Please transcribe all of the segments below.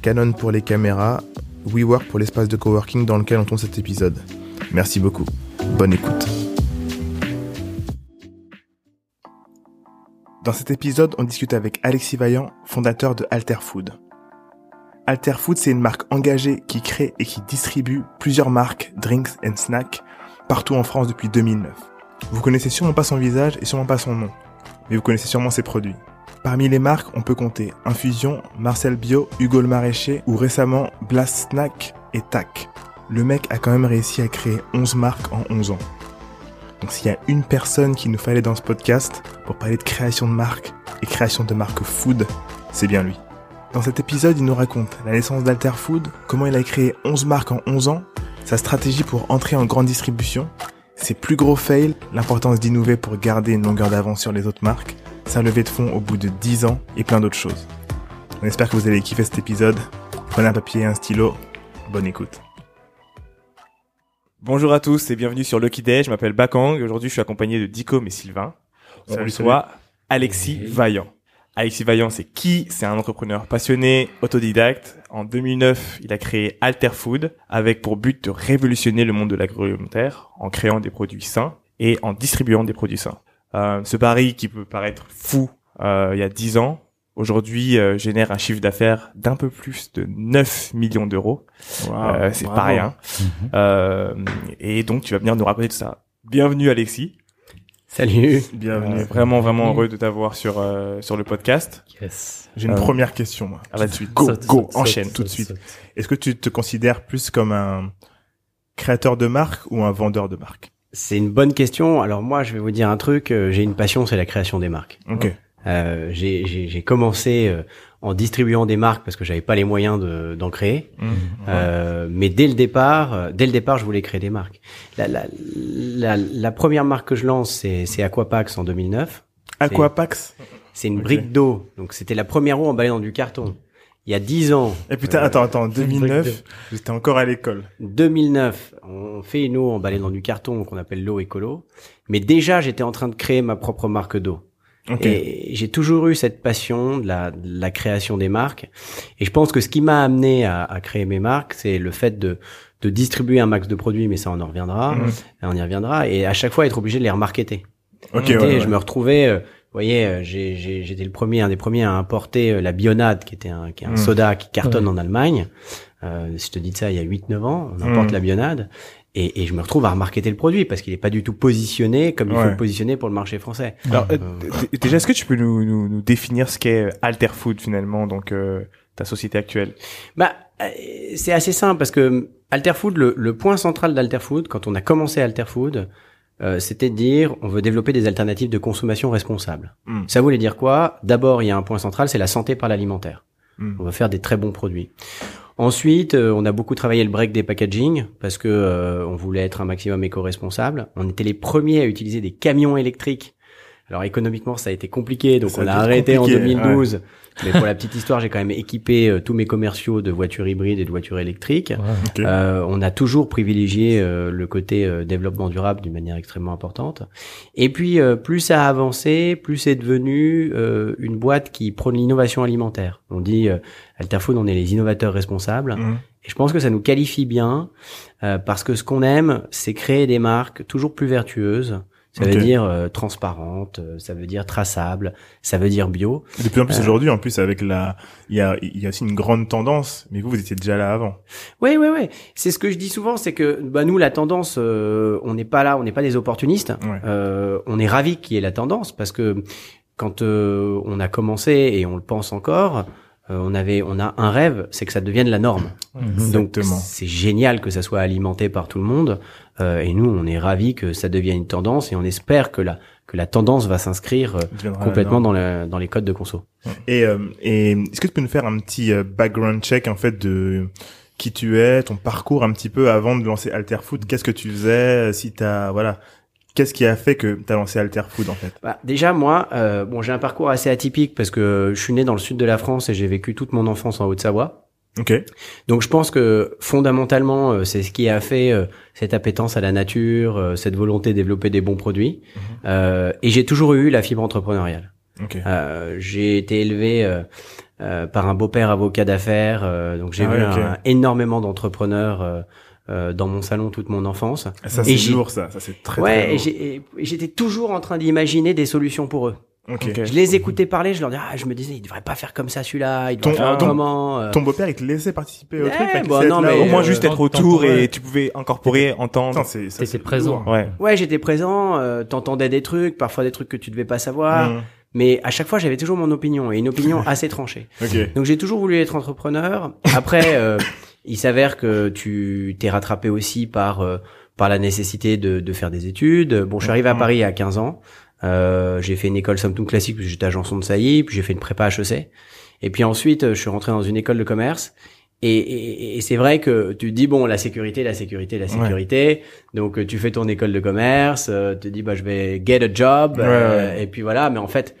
Canon pour les caméras, WeWork pour l'espace de coworking dans lequel on tourne cet épisode. Merci beaucoup. Bonne écoute. Dans cet épisode, on discute avec Alexis Vaillant, fondateur de Alter Food. Alter Food, c'est une marque engagée qui crée et qui distribue plusieurs marques, drinks and snacks partout en France depuis 2009. Vous connaissez sûrement pas son visage et sûrement pas son nom mais vous connaissez sûrement ses produits. Parmi les marques, on peut compter Infusion, Marcel Bio, Hugo le Maraîcher ou récemment Blast Snack et Tac. Le mec a quand même réussi à créer 11 marques en 11 ans. Donc s'il y a une personne qu'il nous fallait dans ce podcast pour parler de création de marques et création de marques food, c'est bien lui. Dans cet épisode, il nous raconte la naissance d'Alter Food, comment il a créé 11 marques en 11 ans, sa stratégie pour entrer en grande distribution ses plus gros fails, l'importance d'innover pour garder une longueur d'avance sur les autres marques, sa levée de fonds au bout de 10 ans et plein d'autres choses. On espère que vous allez kiffer cet épisode. Prenez un papier et un stylo. Bonne écoute. Bonjour à tous et bienvenue sur Lucky Day. Je m'appelle Bakang. Aujourd'hui, je suis accompagné de Dicom et Sylvain. On reçoit Alexis Vaillant. Alexis Vaillant, c'est qui? C'est un entrepreneur passionné, autodidacte. En 2009, il a créé Alter Food avec pour but de révolutionner le monde de l'agroalimentaire en créant des produits sains et en distribuant des produits sains. Euh, ce pari qui peut paraître fou euh, il y a 10 ans, aujourd'hui euh, génère un chiffre d'affaires d'un peu plus de 9 millions d'euros. Euh, c'est pas rien. Mhm. et donc tu vas venir nous raconter tout ça. Bienvenue Alexis. Salut. Bienvenue. vraiment, vraiment heureux de t'avoir sur euh, sur le podcast. Yes. J'ai une euh, première question, moi. Ah, tout suite. Go, go, enchaîne tout de suite. Est-ce que tu te considères plus comme un créateur de marque ou un vendeur de marque? C'est une bonne question. Alors moi, je vais vous dire un truc. Euh, j'ai une passion, c'est la création des marques. Ok. Euh, j'ai commencé euh, en distribuant des marques parce que j'avais pas les moyens d'en créer. Mmh. euh, mais dès le départ, euh, dès le départ, je voulais créer des marques. La, la, la, la première marque que je lance, c'est Aquapax en 2009. Aquapax? C'est une brique d'eau. Donc c'était la première eau emballée dans du carton. Il y a dix ans. Et putain, euh, attends, attends, 2009, j'étais encore à l'école. 2009, on fait une eau emballée dans du carton qu'on appelle l'eau écolo. Mais déjà, j'étais en train de créer ma propre marque d'eau. Et j'ai toujours eu cette passion de la, de la, création des marques. Et je pense que ce qui m'a amené à, à, créer mes marques, c'est le fait de, de distribuer un max de produits, mais ça on en reviendra, mhm. on y reviendra, et à chaque fois être obligé de les remarketer. Okay, ouais, Je me retrouvais, euh, vous voyez, euh, j'étais le premier, un des premiers à importer euh, la Bionade, qui était un, qui est un mhm. soda qui cartonne en Allemagne. Euh, je te dis ça il y a 8-9 ans, on importe mhm. la Bionade. Et, et, je me retrouve à remarketer le produit parce qu'il est pas du tout positionné comme il faut le positionner pour le marché français. Alors, euh, déjà, est-ce que tu peux nous, nous, nous définir ce qu'est euh, Alter Food finalement, donc euh, ta société actuelle? Bah, c'est assez simple parce que Alter Food, le, le point central d'Alter Food, quand on a commencé Alter Food, euh, c'était de dire on veut développer des alternatives de consommation responsable. Hmm. Ça voulait dire quoi? D'abord, il y a un point central, c'est la santé par l'alimentaire. Hmm. On va faire des très bons produits. Ensuite, euh, on a beaucoup travaillé le break des packaging parce que euh, on voulait être un maximum éco-responsable. On était les premiers à utiliser des camions électriques. Alors économiquement, ça a été compliqué, donc on a arrêté en 2012. Mais pour la petite histoire, j'ai quand même équipé euh, tous mes commerciaux de voitures hybrides et de voitures électriques. Euh, on a toujours privilégié euh, le côté euh, développement durable d'une manière extrêmement importante. Et puis, plus ça a avancé, plus c'est devenu une boîte qui prône l'innovation alimentaire. On dit, Altafood, on est les innovateurs responsables. Mmh. Et je pense que ça nous qualifie bien parce que ce qu'on aime, c'est créer des marques toujours plus vertueuses, ça veut dire euh, transparente, euh, ça veut dire traçable, ça veut dire bio. De plus en plus euh, aujourd'hui, en plus avec la, il y a, il y a aussi une grande tendance. Mais vous, vous étiez déjà là avant. Oui, oui, oui. C'est ce que je dis souvent, c'est que bah nous, la tendance, on n'est pas là, on n'est pas des opportunistes. on est ravi qu'il y ait la tendance parce que quand on a commencé et on le pense encore, on avait, on a un rêve, c'est que ça devienne la norme. Donc c'est génial que ça soit alimenté par tout le monde. et nous, on est ravis que ça devienne une tendance et on espère que la que la tendance va s'inscrire complètement dans, le, dans les codes de conso. Et, et est-ce que tu peux nous faire un petit background check en fait de qui tu es, ton parcours un petit peu avant de lancer Alterfood. Qu'est-ce que tu faisais? Si t'as voilà, qu'est-ce qui a fait que tu as lancé Alterfood en fait? Bah, Déjà moi, euh, bon j'ai un parcours assez atypique parce que je suis né dans le sud de la France et j'ai vécu toute mon enfance en Haute-Savoie. Ok. Donc je pense que fondamentalement euh, c'est ce qui a fait euh, cette appétence à la nature, euh, cette volonté de développer des bons produits. Mhm. et j'ai toujours eu la fibre entrepreneuriale. Okay. j'ai été élevé euh, par un beau-père avocat d'affaires. Euh, donc j'ai ah vu énormément d'entrepreneurs euh, dans mon salon toute mon enfance. Ça c'est lourd ça, ça c'est très ouais, et j'étais toujours en train d'imaginer des solutions pour eux. Okay. Je les écoutais parler, je leur disais, ah, je me disais, il devrait pas faire comme ça celui-là, il doit faire comment. Ton beau-père, il te laissait participer au truc, bah, non, mais au moins juste être autour et tu pouvais incorporer, entendre. C'était présent. Ouais, ouais j'étais présent, euh, t'entendais des trucs, parfois des trucs que tu devais pas savoir. Mmh. Mais à chaque fois, j'avais toujours mon opinion et une opinion assez tranchée. Donc j'ai toujours voulu être entrepreneur. Après, euh, il s'avère que tu t'es rattrapé aussi par euh, par la nécessité de, de faire des études. Bon, je suis arrivé à Paris à 15 ans. Euh, j'ai fait une école somme toute classique parce que j'étais agent de saillie, puis j'ai fait une prépa HEC. Et puis ensuite, je suis rentré dans une école de commerce. Et, et, et c'est vrai que tu te dis bon la sécurité, la sécurité, la sécurité. Donc tu fais ton école de commerce, euh, tu te dis bah je vais get a job euh, et puis voilà. Mais en fait,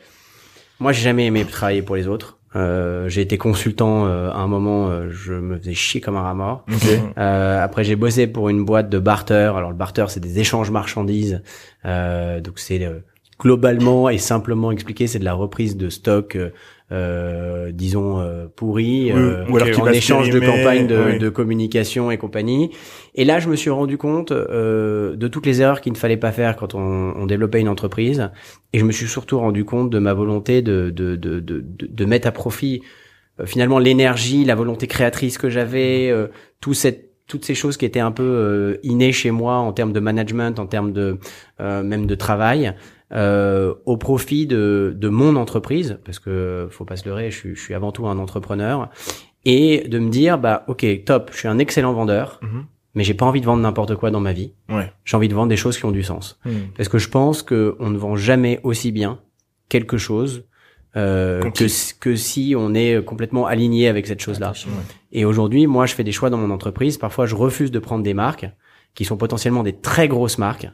moi j'ai jamais aimé travailler pour les autres. Euh, j'ai été consultant euh, à un moment, euh, je me faisais chier comme un rat mort. après j'ai bossé pour une boîte de barter. Alors le barter c'est des échanges marchandises. donc c'est globalement et simplement expliqué, c'est de la reprise de stock euh, disons euh, pourri euh, en échange de campagnes de, de, communication et compagnie. Et là, je me suis rendu compte euh, de toutes les erreurs qu'il ne fallait pas faire quand on, on, développait une entreprise, et je me suis surtout rendu compte de ma volonté de de de de, de mettre à profit euh, finalement l'énergie, la volonté créatrice que j'avais, tout cette toutes ces choses qui étaient un peu innées chez moi en termes de management, en termes de même de travail, euh, au profit de, de mon entreprise, parce que faut pas se leurrer, je suis, je suis avant tout un entrepreneur, et de me dire bah ok top, je suis un excellent vendeur, mhm. mais j'ai pas envie de vendre n'importe quoi dans ma vie. Ouais. J'ai envie de vendre des choses qui ont du sens, mhm. parce que je pense que on ne vend jamais aussi bien quelque chose euh, que, que si on est complètement aligné avec cette chose-là. Et aujourd'hui, moi, je fais des choix dans mon entreprise. Parfois, je refuse de prendre des marques qui sont potentiellement des très grosses marques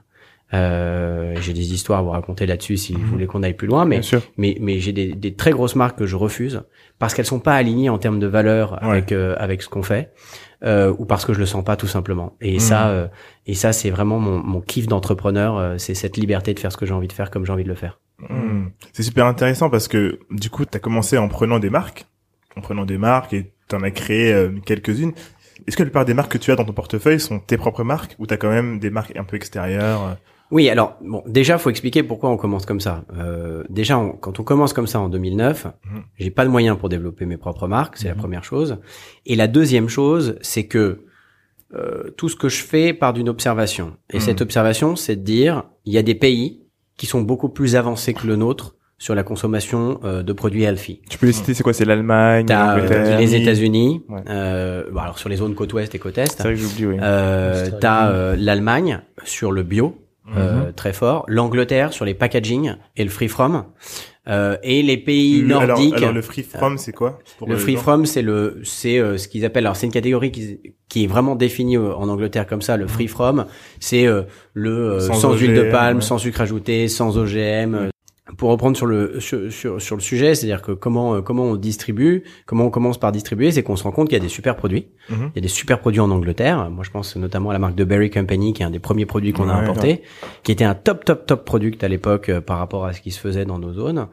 euh, j'ai des histoires à vous raconter là-dessus si vous mhm. voulez qu'on aille plus loin, mais mais mais j'ai des, des, très grosses marques que je refuse parce qu'elles sont pas alignées en termes de valeur avec euh, avec ce qu'on fait euh, ou parce que je le sens pas tout simplement. Et mhm. ça euh, et ça c'est vraiment mon, mon kiff d'entrepreneur, euh, c'est cette liberté de faire ce que j'ai envie de faire comme j'ai envie de le faire. Mhm. C'est super intéressant parce que du coup tu as commencé en prenant des marques, en prenant des marques et tu en as créé quelques-unes. Est-ce que la plupart des marques que tu as dans ton portefeuille sont tes propres marques ou tu as quand même des marques un peu extérieures oui, alors bon, déjà faut expliquer pourquoi on commence comme ça. Euh, déjà, quand on commence comme ça en 2009, mhm. j'ai pas de moyens pour développer mes propres marques, c'est la mhm. première chose. Et la deuxième chose, c'est que euh, tout ce que je fais part d'une observation. Et cette mhm. observation, c'est de dire, il y a des pays qui sont beaucoup plus avancés que le nôtre sur la consommation euh, de produits healthy. Tu peux les citer, c'est quoi C'est l'Allemagne, euh, les États-Unis. Euh, alors sur les zones côte ouest et côte est. C'est vrai que j'oublie. Oui. Euh, T'as euh, l'Allemagne sur le bio. Euh, mhm. très fort. L'Angleterre sur les packaging et le free from. Euh, et les pays nordiques. Alors, le free from, c'est quoi Le free from, c'est le, c'est euh, ce qu'ils appellent. Alors c'est une catégorie qui, qui est vraiment définie en Angleterre comme ça. Le free from, c'est le sans, huile de palme, sans sucre ajouté, sans OGM, pour reprendre sur le sur, sur, le sujet, c'est-à-dire que comment euh, comment on distribue, comment on commence par distribuer, c'est qu'on se rend compte qu'il y a des super produits. Mhm. Il y a des super produits en Angleterre. Moi, je pense notamment à la marque de Berry Company, qui est un des premiers produits qu'on a importé, qui était un top top top product à l'époque euh, par rapport à ce qui se faisait dans nos zones.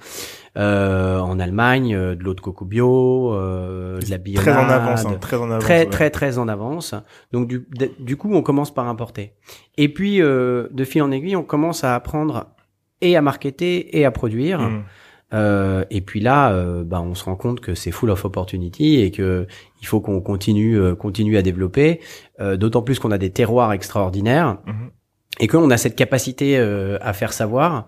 Euh, en Allemagne, euh, de l'eau de coco bio, euh, de la bionade. Très en avance, hein, très en avance. Très très très en avance. Donc du du coup, on commence par importer. Et puis de fil en aiguille, on commence à apprendre et à marketer et à produire. Mm. Euh, et puis là, euh, bah, on se rend compte que c'est full of opportunity et que il faut qu'on continue, euh, continue à développer. Euh, d'autant plus qu'on a des terroirs extraordinaires mm-hmm. et qu'on a cette capacité à faire savoir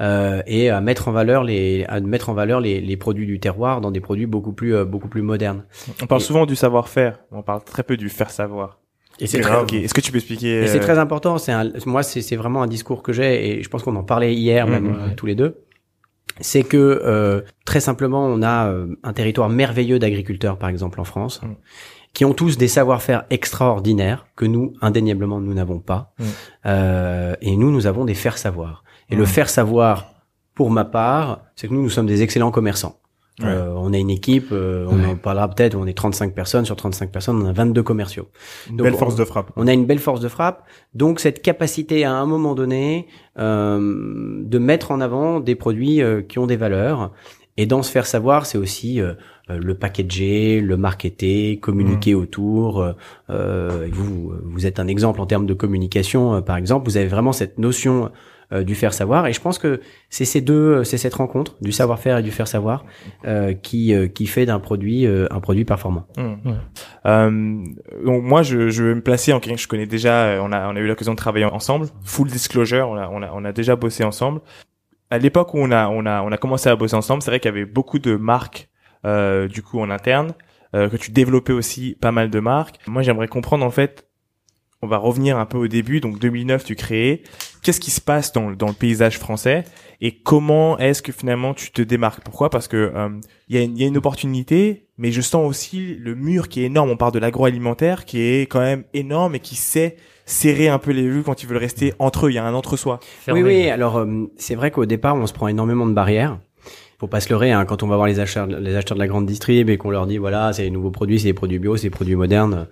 euh, et à mettre en valeur les à mettre en valeur les, les produits du terroir dans des produits beaucoup plus euh, beaucoup plus modernes. On parle souvent du savoir-faire, on parle très peu du faire savoir. Et c'est très. Est-ce que tu peux expliquer c'est très important. C'est moi, c'est vraiment un discours que j'ai et je pense qu'on en parlait hier même mmh, tous les deux. C'est que très simplement, on a un territoire merveilleux d'agriculteurs, par exemple en France, mmh qui ont tous des savoir-faire extraordinaires que nous, indéniablement, nous n'avons pas. Mm. Euh, et nous, nous avons des faire-savoir. Et le mm. faire-savoir, pour ma part, c'est que nous, nous sommes des excellents commerçants. Euh, on a une équipe, euh, on en parlera peut-être, on est 35 personnes, sur 35 personnes, on a 22 commerciaux. Une belle force de frappe. On a une belle force de frappe. Donc cette capacité à un moment donné euh, de mettre en avant des produits euh, qui ont des valeurs. Et dans ce faire savoir, c'est aussi euh, le packager, le marketer, communiquer mmh. autour. Euh, euh, vous, vous êtes un exemple en termes de communication, par exemple. Vous avez vraiment cette notion du faire savoir et je pense que c'est ces deux c'est cette rencontre du savoir-faire et du faire savoir qui qui fait d'un produit un produit performant mmh. donc moi je, je vais me placer en quelqu'un que je connais déjà on a on a eu l'occasion de travailler ensemble full disclosure on a on a on a déjà bossé ensemble à l'époque où on a on a on a commencé à bosser ensemble c'est vrai qu'il y avait beaucoup de marques euh, du coup en interne, euh, que tu développais aussi pas mal de marques. Moi, j'aimerais comprendre en fait, on va revenir un peu au début. Donc 2009, tu crées. Qu'est-ce qui se passe dans, dans le paysage français et comment est-ce que finalement tu te démarques? Pourquoi? Parce que il euh, y, a une, y a une opportunité, mais je sens aussi le mur qui est énorme. On parle de l'agroalimentaire qui est quand même énorme et qui sait serrer un peu les vues quand ils veulent rester entre eux. Il y a un entre-soi. Oui, oui. Alors c'est vrai qu'au départ, on se prend énormément de barrières faut pas se leurrer hein, quand on va voir les acheteurs les acheteurs de la grande distrib et qu'on leur dit voilà c'est les nouveaux produits c'est des produits bio c'est des produits modernes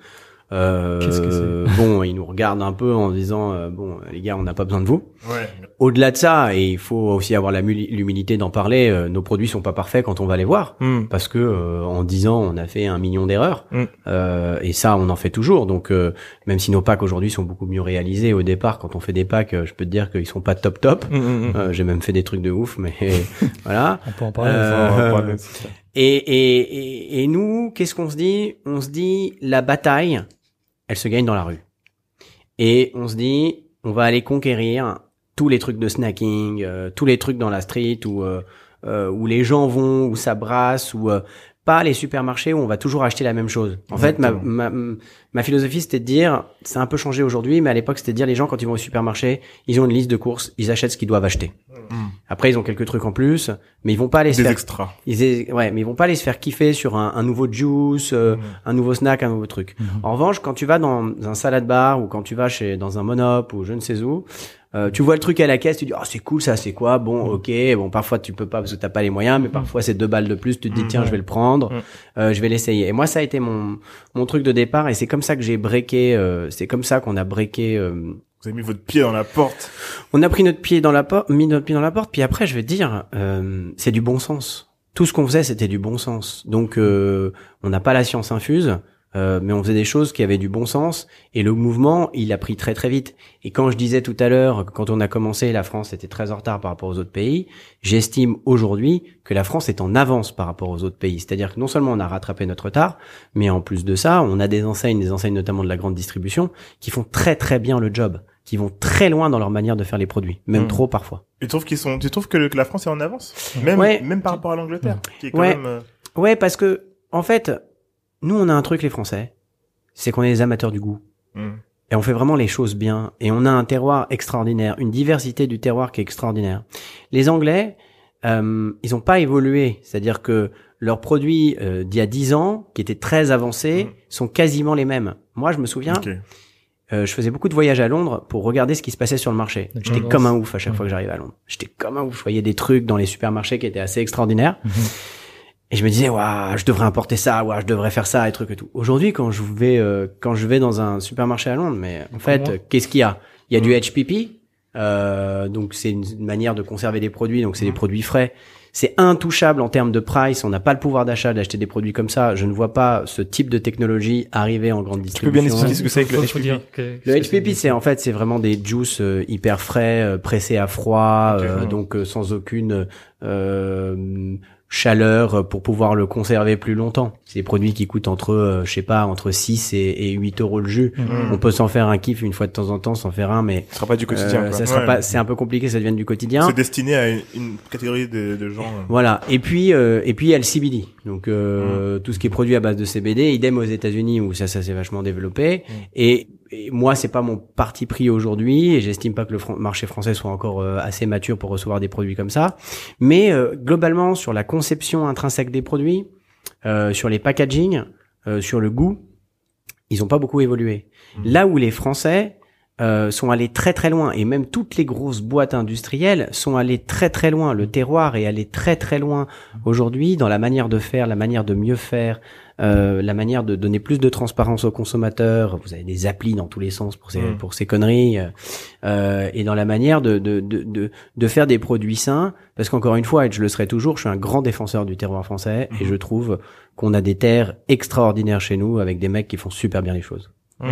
euh, bon, ils nous regardent un peu en disant euh, bon les gars, on n'a pas besoin de vous. Ouais. Au-delà de ça, et il faut aussi avoir l'humilité d'en parler. Euh, nos produits sont pas parfaits quand on va les voir, hmm. parce que euh, en 10 ans, on a fait un million d'erreurs, hmm. et ça, on en fait toujours. Donc même si nos packs aujourd'hui sont beaucoup mieux réalisés au départ, quand on fait des packs, je peux te dire qu'ils sont pas top top. Hmm, j'ai même fait des trucs de ouf, mais voilà. On peut en parler. Et, et, et, et, nous, qu'est-ce qu'on se dit? On se dit la bataille, elle se gagne dans la rue. Et on se dit, on va aller conquérir tous les trucs de snacking, euh, tous les trucs dans la street où euh, euh, où les gens vont, où ça brasse, où pas les supermarchés où on va toujours acheter la même chose. En fait, ma, ma, ma, philosophie, c'était de dire, c'est un peu changé aujourd'hui, mais à l'époque, c'était de dire, les gens, quand ils vont au supermarché, ils ont une liste de courses, ils achètent ce qu'ils doivent acheter. Hmm. Après, ils ont quelques trucs en plus, mais ils vont pas aller se faire... extras. Ils, ouais, mais ils vont pas aller se faire kiffer sur un, un nouveau juice, euh, hmm. un nouveau snack, un nouveau truc. Hmm. En revanche, quand tu vas dans un salade bar ou quand tu vas chez, dans un monop ou je ne sais où, euh, tu vois le truc à la caisse, tu dis oh c'est cool ça c'est quoi? Bon mm. ok bon parfois tu peux pas parce que t'as pas les moyens mais parfois c'est deux balles de plus tu te dis tiens je vais le prendre euh, je vais l'essayer et moi ça a été mon mon truc de départ et c'est comme ça que j'ai breaké euh, c'est comme ça qu'on a breaké vous avez mis votre pied dans la porte. On a pris notre pied dans la porte mis notre pied dans la porte puis après je te dire c'est du bon sens. Tout ce qu'on faisait c'était du bon sens. Donc on n'a pas la science infuse euh, mais on faisait des choses qui avaient du bon sens et le mouvement il a pris très très vite. Et quand je disais tout à l'heure quand on a commencé la France était très en retard par rapport aux autres pays j'estime aujourd'hui que la France est en avance par rapport aux autres pays. C'est-à-dire que non seulement on a rattrapé notre retard mais en plus de ça on a des enseignes des enseignes notamment de la grande distribution qui font très très bien le job qui vont très loin dans leur manière de faire les produits, même hmm. trop parfois. Tu trouves qu'ils sont, tu trouves que, la France est en avance, même même par rapport à l'Angleterre, qui est quand ouais. même. Euh, ouais, parce que en fait, nous, on a un truc, les Français, c'est qu'on est des amateurs du goût. Hmm. Et on fait vraiment les choses bien. Et on a un terroir extraordinaire, une diversité du terroir qui est extraordinaire. Les Anglais, euh, ils n'ont pas évolué. C'est-à-dire que leurs produits euh, d'il y a dix ans, qui étaient très avancés, hmm. sont quasiment les mêmes. Moi, je me souviens, euh, je faisais beaucoup de voyages à Londres pour regarder ce qui se passait sur le marché. J'étais comme un ouf à chaque fois que j'arrivais à Londres. J'étais comme un ouf. Je voyais des trucs dans les supermarchés qui étaient assez extraordinaires. Mhm. Et je me disais, waouh, je devrais importer ça, waouh, je devrais faire ça, et trucs et tout. Aujourd'hui, quand je vais, euh, quand je vais dans un supermarché à Londres, mais en fait, qu'est-ce qu'il y a? Il y a du HPP, euh, donc c'est une manière de conserver des produits, donc c'est des produits frais. C'est intouchable en termes de price. On n'a pas le pouvoir d'achat d'acheter des produits comme ça. Je ne vois pas ce type de technologie arriver en grande distribution. Tu peux bien expliquer ce que c'est que le HPP Le HPP, c'est en fait, c'est vraiment des juices euh, hyper frais, pressés à froid, donc sans aucune chaleur euh, pour pouvoir le conserver plus longtemps. C'est des produits qui coûtent entre, euh, je sais pas, entre 6 et, et 8 euros le jus. Mhm. On peut s'en faire un kiff une fois de temps en temps, s'en faire un, mais Ce sera pas du quotidien. euh, quoi. ça sera Ouais. pas, c'est un peu compliqué, ça devient du quotidien. C'est destiné à une, une catégorie de, de gens. euh. Voilà. Et puis euh, et puis il y a le CBD. Donc Mm. euh, tout ce qui est produit à base de CBD, idem aux États-Unis où ça ça s'est vachement développé. Mm. Et, et moi c'est pas mon parti pris aujourd'hui et j'estime pas que le fran- marché français soit encore euh, assez mature pour recevoir des produits comme ça. Mais euh, globalement sur la conception intrinsèque des produits, euh, sur les packaging, euh, sur le goût, ils ont pas beaucoup évolué. Là où les Français euh, sont allés très très loin et même toutes les grosses boîtes industrielles sont allées très très loin. Le terroir est allé très très loin aujourd'hui dans la manière de faire, la manière de mieux faire, euh, la manière de donner plus de transparence aux consommateurs. Vous avez des applis dans tous les sens pour ces Mm. pour ces conneries euh, euh, et dans la manière de de, de de de faire des produits sains. Parce qu'encore une fois, et je le serai toujours, je suis un grand défenseur du terroir français et Mhm. je trouve qu'on a des terres extraordinaires chez nous avec des mecs qui font super bien les choses. Mmh.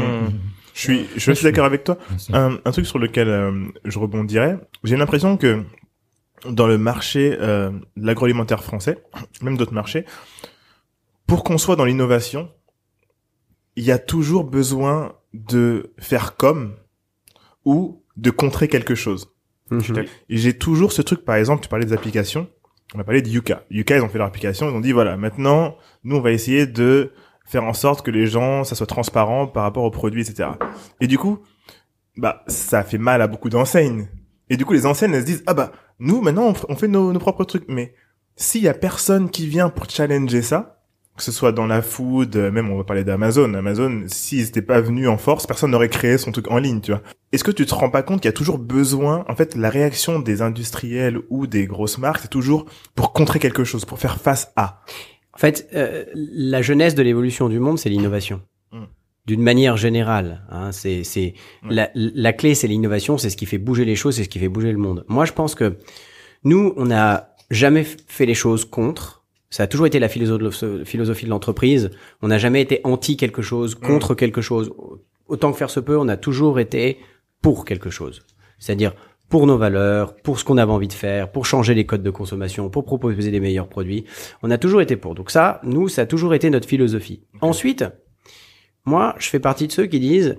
Je suis, je suis d'accord avec toi. Un truc sur lequel euh, je rebondirais, j'ai l'impression que dans le marché euh, de l'agroalimentaire français, même d'autres marchés, pour qu'on soit dans l'innovation, il y a toujours besoin de faire comme ou de contrer quelque chose. Mhm. Et j'ai toujours ce truc, par exemple, tu parlais des applications, on a parlé de Yuka. Yuka, ils ont fait leur application, ils ont dit, voilà, maintenant, nous, on va essayer de faire en sorte que les gens, ça soit transparent par rapport aux produits, etc. Et du coup, bah, ça fait mal à beaucoup d'enseignes. Et du coup, les enseignes, elles se disent, ah bah, nous, maintenant, on fait nos, nos propres trucs. Mais s'il y a personne qui vient pour challenger ça, que ce soit dans la food, euh, même on va parler d'Amazon. Amazon, s'ils n'étaient pas venus en force, personne n'aurait créé son truc en ligne, tu vois. Est-ce que tu te rends pas compte qu'il y a toujours besoin, en fait, la réaction des industriels ou des grosses marques, c'est toujours pour contrer quelque chose, pour faire face à? En fait, euh, la jeunesse de l'évolution du monde, c'est l'innovation. Mm. D'une manière générale, hein, c'est c'est Ouais. la, la clé, c'est l'innovation, c'est ce qui fait bouger les choses, c'est ce qui fait bouger le monde. Moi, je pense que nous, on n'a jamais fait les choses contre. Ça a toujours été la philosophie de l'entreprise. On n'a jamais été anti quelque chose, contre quelque chose. Autant que faire se peut, on a toujours été pour quelque chose. C'est-à-dire pour nos valeurs, pour ce qu'on avait envie de faire, pour changer les codes de consommation, pour proposer des meilleurs produits. On a toujours été pour. Donc ça, nous, ça a toujours été notre philosophie. Ensuite, moi, je fais partie de ceux qui disent,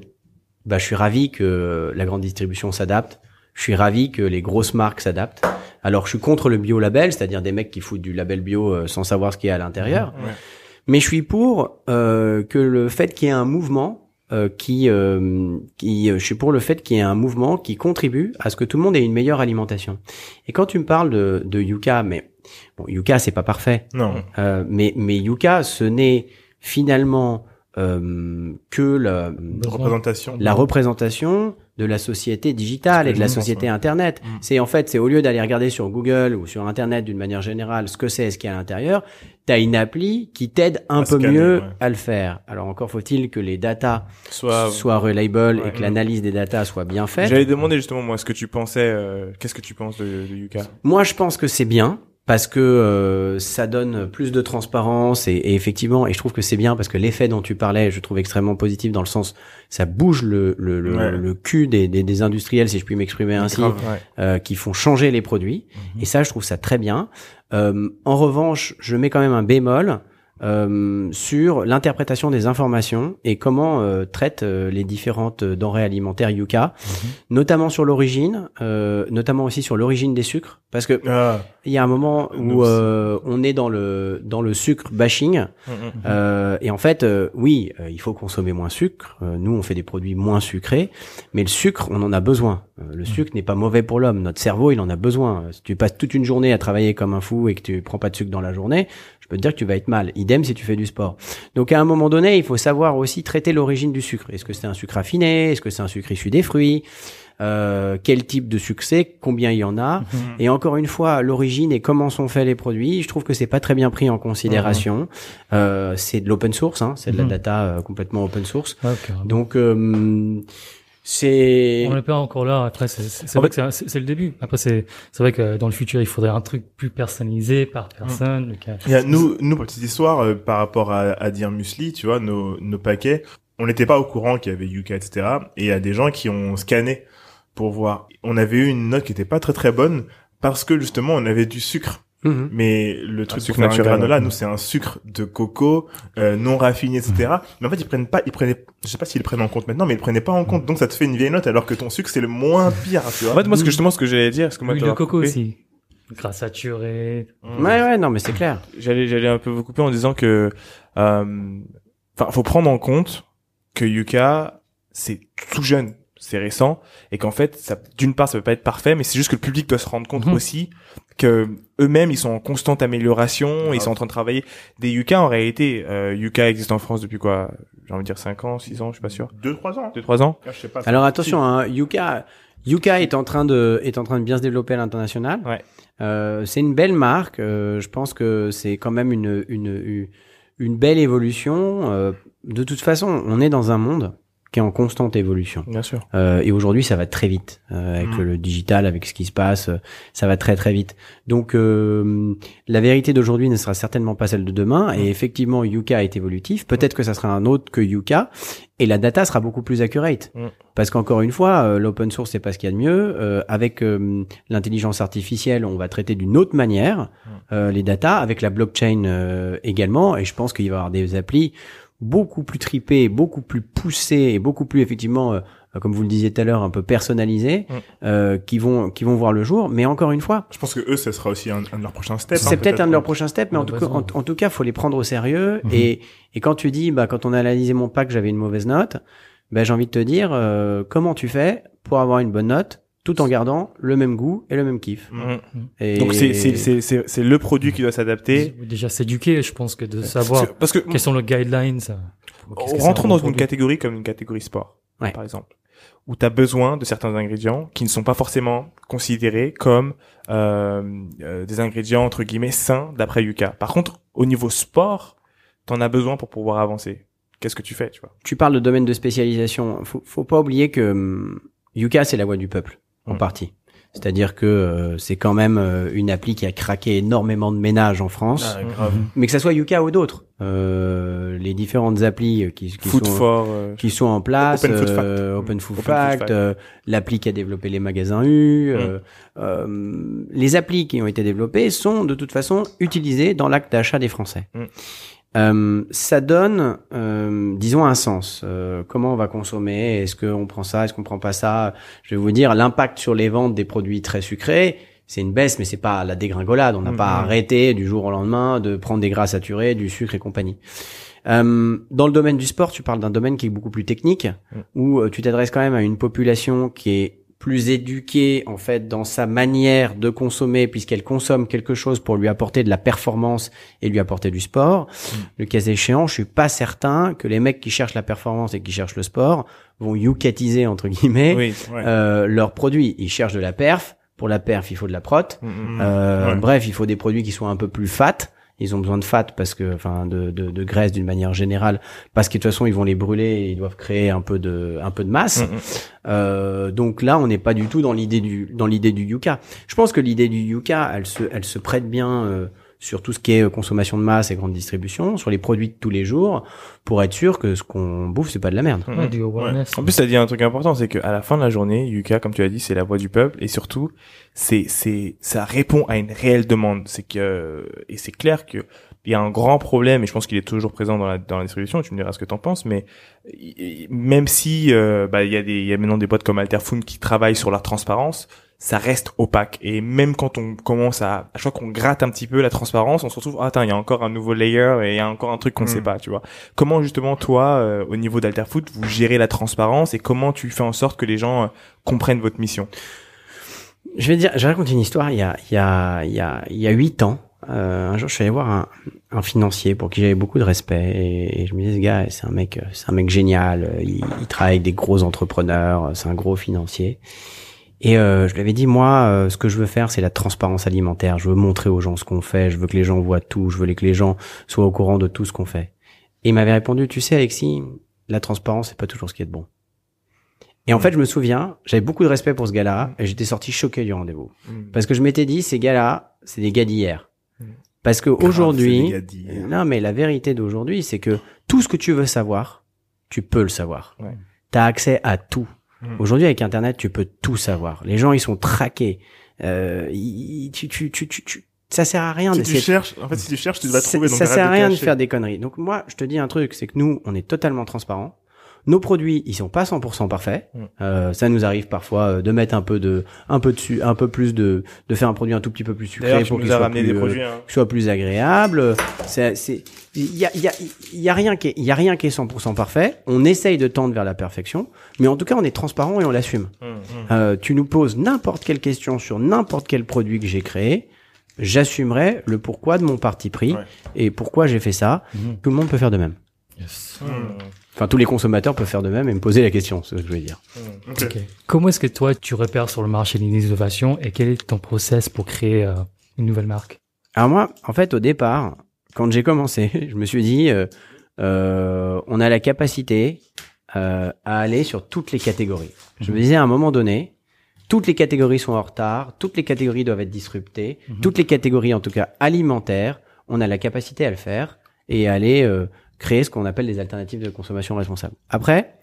bah, je suis ravi que la grande distribution s'adapte. Je suis ravi que les grosses marques s'adaptent. Alors, je suis contre le bio-label, c'est-à-dire des mecs qui foutent du label bio euh, sans savoir ce qu'il y a à l'intérieur. Ouais. Mais je suis pour euh, que le fait qu'il y ait un mouvement euh, qui, euh, qui, euh, je suis pour le fait qu'il y ait un mouvement qui contribue à ce que tout le monde ait une meilleure alimentation. Et quand tu me parles de, de Yuka, mais bon, Yuka c'est pas parfait, Non. euh, mais mais Yuka ce n'est finalement euh, que la, Représentation. la représentation de la société digitale et de la société. Internet. Mm. C'est en fait, c'est au lieu d'aller regarder sur Google ou sur Internet d'une manière générale ce que c'est ce qu'il y a à l'intérieur, t'as une appli qui t'aide un À peu scanner, mieux ouais. à le faire. Alors encore faut-il que les datas Soit. soient reliable ouais. et que l'analyse des datas soit bien faite. J'allais demander justement moi ce que tu pensais. euh, Qu'est-ce que tu penses de, de Yuka? Moi, je pense que c'est bien parce que euh, ça donne plus de transparence et, et effectivement, et je trouve que c'est bien parce que l'effet dont tu parlais, je trouve extrêmement positif dans le sens, ça bouge le le, le, Ouais. le cul des, des, des industriels, si je puis m'exprimer ainsi, Grave, ouais. euh, qui font changer les produits. Et ça, je trouve ça très bien. Euh, en revanche, je mets quand même un bémol euh, sur l'interprétation des informations et comment euh, traite euh, les différentes denrées alimentaires Yuka, notamment sur l'origine, euh, notamment aussi sur l'origine des sucres, parce que Ah, il y a un moment où euh, on est dans le dans le sucre bashing Mm, mm. euh, et en fait euh, oui euh, il faut consommer moins sucre. Euh, nous on fait des produits moins sucrés, mais le sucre on en a besoin. Euh, le sucre n'est pas mauvais pour l'homme. Notre cerveau il en a besoin. Si tu passes toute une journée à travailler comme un fou et que tu prends pas de sucre dans la journée, je peux te dire que tu vas être mal. Idem si tu fais du sport. Donc à un moment donné il faut savoir aussi traiter l'origine du sucre. Est-ce que c'est un sucre affiné Est-ce que c'est un sucre issu des fruits? Euh, quel type de succès, combien il y en a, et encore une fois, l'origine et comment sont faits les produits, je trouve que c'est pas très bien pris en considération. Euh, c'est de l'open source, hein, c'est de la Mhm. data euh, complètement open source. Carrément. Donc euh, c'est On n'est pas encore là. Après, c'est- vrai que c'est le début. Après, c'est c'est vrai que dans le futur, il faudrait un truc plus personnalisé par personne. Y a, nous, nous, pour petite histoire, euh, par rapport à, à dire muesli, tu vois, nos, nos paquets, on n'était pas au courant qu'il y avait Yuka, etc. Et il y a des gens qui ont scanné pour voir. On avait eu une note qui était pas très très bonne parce que justement on avait du sucre Mhm. Mais le truc de faire granola, nous, c'est un sucre de coco euh, non raffiné, etc. Mhm. Mais en fait, ils prennent pas, ils prenaient, je sais pas s'ils le prennent en compte maintenant, mais ils le prenaient pas en compte. Donc, ça te fait une vieille note, alors que ton sucre, c'est le moins pire, tu vois. En fait, moi, ce que justement, ce que j'allais dire, ce que moi, le coco aussi. Grâce saturé. Ouais, ouais, non, mais c'est clair. J'allais, j'allais un peu vous couper en disant que, euh, enfin, faut prendre en compte que Yuka, c'est tout jeune c'est récent et qu'en fait ça d'une part ça peut pas être parfait mais c'est juste que le public doit se rendre compte mhm. aussi que eux-mêmes ils sont en constante amélioration ils sont en train de travailler. Des Yuka en réalité euh, Yuka existe en France depuis quoi j'ai envie de dire 5 ans 6 ans je suis pas sûr. 2 3 ans. 2 3 ans. Ah, pas, alors attention hein, Yuka Yuka est en train de est en train de bien se développer à l'international. Ouais. euh, c'est une belle marque euh, je pense que c'est quand même une une une belle évolution. Euh, de toute façon on est dans un monde qui est en constante évolution. Bien sûr. Euh, et aujourd'hui, ça va très vite euh, avec mm. le digital, avec ce qui se passe, euh, ça va très très vite. Donc euh, la vérité d'aujourd'hui ne sera certainement pas celle de demain. Et mm. effectivement, Yuka est évolutif. Peut-être que ça sera un autre que Yuka, et la data sera beaucoup plus accurate. Mm. Parce qu'encore une fois, l'open source c'est pas ce qu'il y a de mieux. avec l'intelligence artificielle, on va traiter d'une autre manière les data, avec la blockchain également. Et je pense qu'il va y avoir des applis beaucoup plus tripé, beaucoup plus poussé et beaucoup plus effectivement, euh, comme vous le disiez tout à l'heure, un peu personnalisé, mm. euh, qui vont qui vont voir le jour. Mais encore une fois, je pense que eux, ce sera aussi un, de leurs prochains steps. C'est hein, peut-être un de leurs prochains steps, mais en tout, cas, en, tout cas, faut les prendre au sérieux. Mm-hmm. Et et quand tu dis, bah, quand on a analysé mon pack, j'avais une mauvaise note, bah, j'ai envie de te dire, euh, comment tu fais pour avoir une bonne note tout en gardant le même goût et le même kiff. Mm. Et... Donc c'est c'est c'est c'est le produit qui doit s'adapter. Déjà s'éduquer, je pense que de savoir parce que quels sont les guidelines. Rentrons dans une catégorie comme une catégorie sport, par exemple, où tu as besoin de certains ingrédients qui ne sont pas forcément considérés comme euh, euh, des ingrédients entre guillemets sains d'après Yuka. Par contre, au niveau sport, t'en as besoin pour pouvoir avancer. Qu'est-ce que tu fais, tu vois? Tu parles de domaine de spécialisation. Faut, faut pas oublier que hum, Yuka c'est la voix du peuple en partie. C'est-à-dire que euh, c'est quand même euh, une appli qui a craqué énormément de ménages en France, ah, mais que ça soit Yuka ou d'autres, euh, les différentes applis qui, qui sont for, qui sont en place, Open Food Fact, Open Food Fact, l'appli qui a développé les magasins U, mm. les applis qui ont été développées sont de toute façon utilisées dans l'acte d'achat des Français. Mm. Euh, ça donne, euh, disons, un sens. Euh, comment on va consommer? Est-ce qu'on prend ça? Est-ce qu'on prend pas ça? Je vais vous dire, l'impact sur les ventes des produits très sucrés, c'est une baisse, mais c'est pas la dégringolade. On n'a pas mm-hmm. arrêté du jour au lendemain de prendre des gras saturés, du sucre et compagnie. Euh, dans le domaine du sport, tu parles d'un domaine qui est beaucoup plus technique, mm. où euh, tu t'adresses quand même à une population qui est plus éduquée en fait dans sa manière de consommer puisqu'elle consomme quelque chose pour lui apporter de la performance et lui apporter du sport. Mm. Le cas échéant, je suis pas certain que les mecs qui cherchent la performance et qui cherchent le sport vont youkatiser entre guillemets euh, leurs produits. Ils cherchent de la perf. Pour la perf, il faut de la prot. Mm, mm, euh, bref, il faut des produits qui soient un peu plus fat ils ont besoin de fat parce que enfin de, de, de graisse d'une manière générale parce que de toute façon ils vont les brûler et ils doivent créer un peu de un peu de masse mm, mm. euh, donc là on n'est pas du tout dans l'idée du dans l'idée du yucca je pense que l'idée du yucca elle se elle se prête bien euh, sur tout ce qui est euh, consommation de masse et grande distribution, sur les produits de tous les jours, pour être sûr que ce qu'on bouffe, c'est pas de la merde. En plus, as dit un truc important, c'est qu'à la fin de la journée, Yuka, comme tu as dit, c'est la voix du peuple, et surtout, c'est, c'est, ça répond à une réelle demande. C'est que, et c'est clair que il y a un grand problème, et je pense qu'il est toujours présent dans la, dans la distribution, tu me diras ce que t'en penses, mais même si, euh, bah, il y a des, il y a maintenant des boîtes comme Alterfood qui travaillent sur leur transparence, ça reste opaque. Et même quand on commence à, à chaque fois qu'on gratte un petit peu la transparence, on se retrouve, ah, attends, il y a encore un nouveau layer et il y a encore un truc qu'on ne sait mm. pas, tu vois. Comment justement toi, euh, au niveau d'Alterfoot, vous gérez la transparence et comment tu fais en sorte que les gens euh, comprennent votre mission? Je vais dire, je raconte une histoire. Il y a, il y a, il y a, il y a huit ans. Euh, un jour, je suis allé voir un, un financier pour qui j'avais beaucoup de respect et, je me disais, ce gars, c'est un mec, c'est un mec génial. Il, il travaille avec des gros entrepreneurs. C'est un gros financier. Et euh, je lui avais dit, moi, euh, ce que je veux faire, c'est la transparence alimentaire. Je veux montrer aux gens ce qu'on fait. Je veux que les gens voient tout. Je veux que les gens soient au courant de tout ce qu'on fait. Et il m'avait répondu, tu sais, Alexis, la transparence, c'est pas toujours ce qui est de bon. Et en mm. fait, je me souviens, j'avais beaucoup de respect pour ce gars-là, mm. et j'étais sorti choqué du rendez-vous. Mm. Parce que je m'étais dit, ces gars-là, c'est des gars d'hier. Parce que aujourd'hui, non, mais la vérité d'aujourd'hui, c'est que tout ce que tu veux savoir, tu peux le savoir. Ouais. Tu as accès à tout. Mm. Aujourd'hui, avec Internet, tu peux tout savoir. Les gens, ils sont traqués. Euh, tu, tu, tu, tu, ça sert à rien Si tu cherches, en fait, si tu cherches, tu vas trouver. Donc ça sert à rien de cacher. faire des conneries. Donc moi, je te dis un truc, c'est que nous, on est totalement transparent. Nos produits, ils sont pas 100% parfaits. Mm. Euh, ça nous arrive parfois euh, de mettre un peu de, un peu dessus, un peu plus de, de faire un produit un tout petit peu plus sucré pour qu'il soit plus, des euh, produits. Hein. soit plus agréable. C'est, c'est, il y a, il y a, il y a rien qui est, il y a rien qui est 100% parfait. On essaye de tendre vers la perfection, mais en tout cas, on est transparent et on l'assume. Hum, hum. Euh, tu nous poses n'importe quelle question sur n'importe quel produit que j'ai créé, j'assumerai le pourquoi de mon parti pris Ouais. et pourquoi j'ai fait ça. Mhm. Tout le monde peut faire de même. Yes. Enfin, tous les consommateurs peuvent faire de même et me poser la question, c'est ce que je veux dire. Ok. Ok. Comment est-ce que toi, tu repères sur le marché l'innovation et quel est ton process pour créer euh, une nouvelle marque? Alors moi, en fait, au départ, quand j'ai commencé, je me suis dit, euh, euh, on a la capacité euh, à aller sur toutes les catégories. Je me disais à un moment donné, toutes les catégories sont en retard, toutes les catégories doivent être disruptées, Mhm. toutes les catégories, en tout cas alimentaires, on a la capacité à le faire et à aller euh, créer ce qu'on appelle des alternatives de consommation responsable. Après,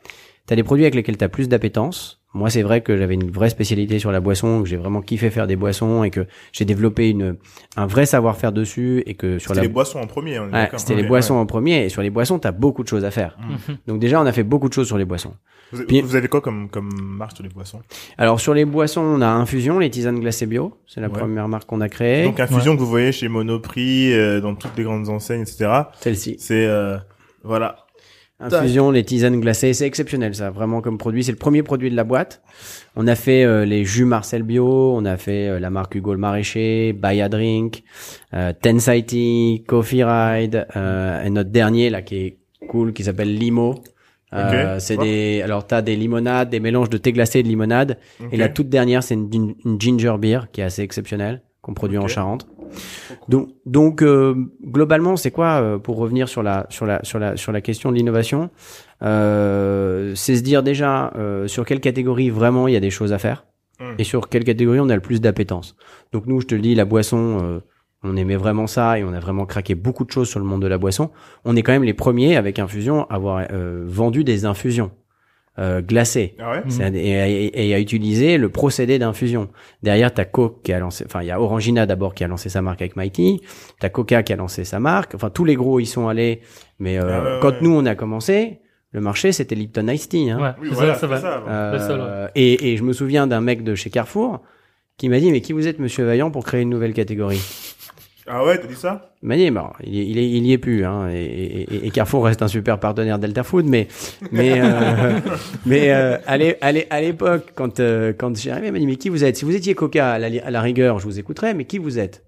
tu as des produits avec lesquels tu as plus d'appétence. Moi, c'est vrai que j'avais une vraie spécialité sur la boisson, que j'ai vraiment kiffé faire des boissons et que j'ai développé une, un vrai savoir-faire dessus et que sur C'était la les boissons en premier. on est Ouais, d'accord. c'était les boissons en premier et sur les boissons, tu as beaucoup de choses à faire. Mm. Donc déjà, on a fait beaucoup de choses sur les boissons. Vous, Puis- vous avez quoi comme, comme marque sur les boissons? Alors sur les boissons, on a Infusion, les tisanes glacées bio, c'est la Ouais. première marque qu'on a créée. Donc, infusion que vous voyez chez Monoprix, euh, dans toutes les grandes enseignes, etc. Celle-ci. C'est, euh, voilà. Infusion, les tisanes glacées, c'est exceptionnel ça, vraiment comme produit. C'est le premier produit de la boîte. On a fait euh, les jus Marcel Bio, on a fait euh, la marque Hugo le Maraîcher, Baya Drink, euh, Tensighty, Coffee Ride, euh, et notre dernier là qui est cool, qui s'appelle Limo. Euh, Ok. c'est des, alors t'as des limonades, des mélanges de thé glacé et de limonade. Et la toute dernière, c'est une, gin- une ginger beer qui est assez exceptionnelle, qu'on produit en. Charente. Donc, donc euh, globalement, c'est quoi euh, pour revenir sur la sur la sur la sur la question de l'innovation euh, C'est se dire déjà euh, sur quelle catégorie vraiment il y a des choses à faire Mm. et sur quelle catégorie on a le plus d'appétence. Donc nous, je te le dis, la boisson, euh, on aimait vraiment ça et on a vraiment craqué beaucoup de choses sur le monde de la boisson. On est quand même les premiers avec Infusion à avoir euh, vendu des infusions euh, glacées. Ah ouais un- et, et- et à utiliser le procédé d'infusion. Derrière, t'as Coke qui a lancé, enfin, il y a Orangina d'abord qui a lancé sa marque avec Mighty, t'as Coca qui a lancé sa marque, enfin, tous les gros y sont allés, mais euh, Ah ouais, quand ouais. nous on a commencé, le marché c'était Lipton Ice Tea, hein. Ouais, Oui, voilà, ça, ça c'est va. ça, avant. Euh, Le seul, ouais. et, et je me souviens d'un mec de chez Carrefour qui m'a dit, mais qui vous êtes, monsieur Vaillant, pour créer une nouvelle catégorie? Ah ouais, t'as dit ça? Il m'a dit, bon, il, y- il, est- il y est plus, hein, et, et- et Carrefour reste un super partenaire d'Alter Food, mais, mais, euh, mais euh, à l'é- à l'é- à l'époque, quand, euh, quand j'ai arrivé, il m'a dit, mais qui vous êtes? Si vous étiez Coca, à la, à la rigueur, je vous écouterais, mais qui vous êtes?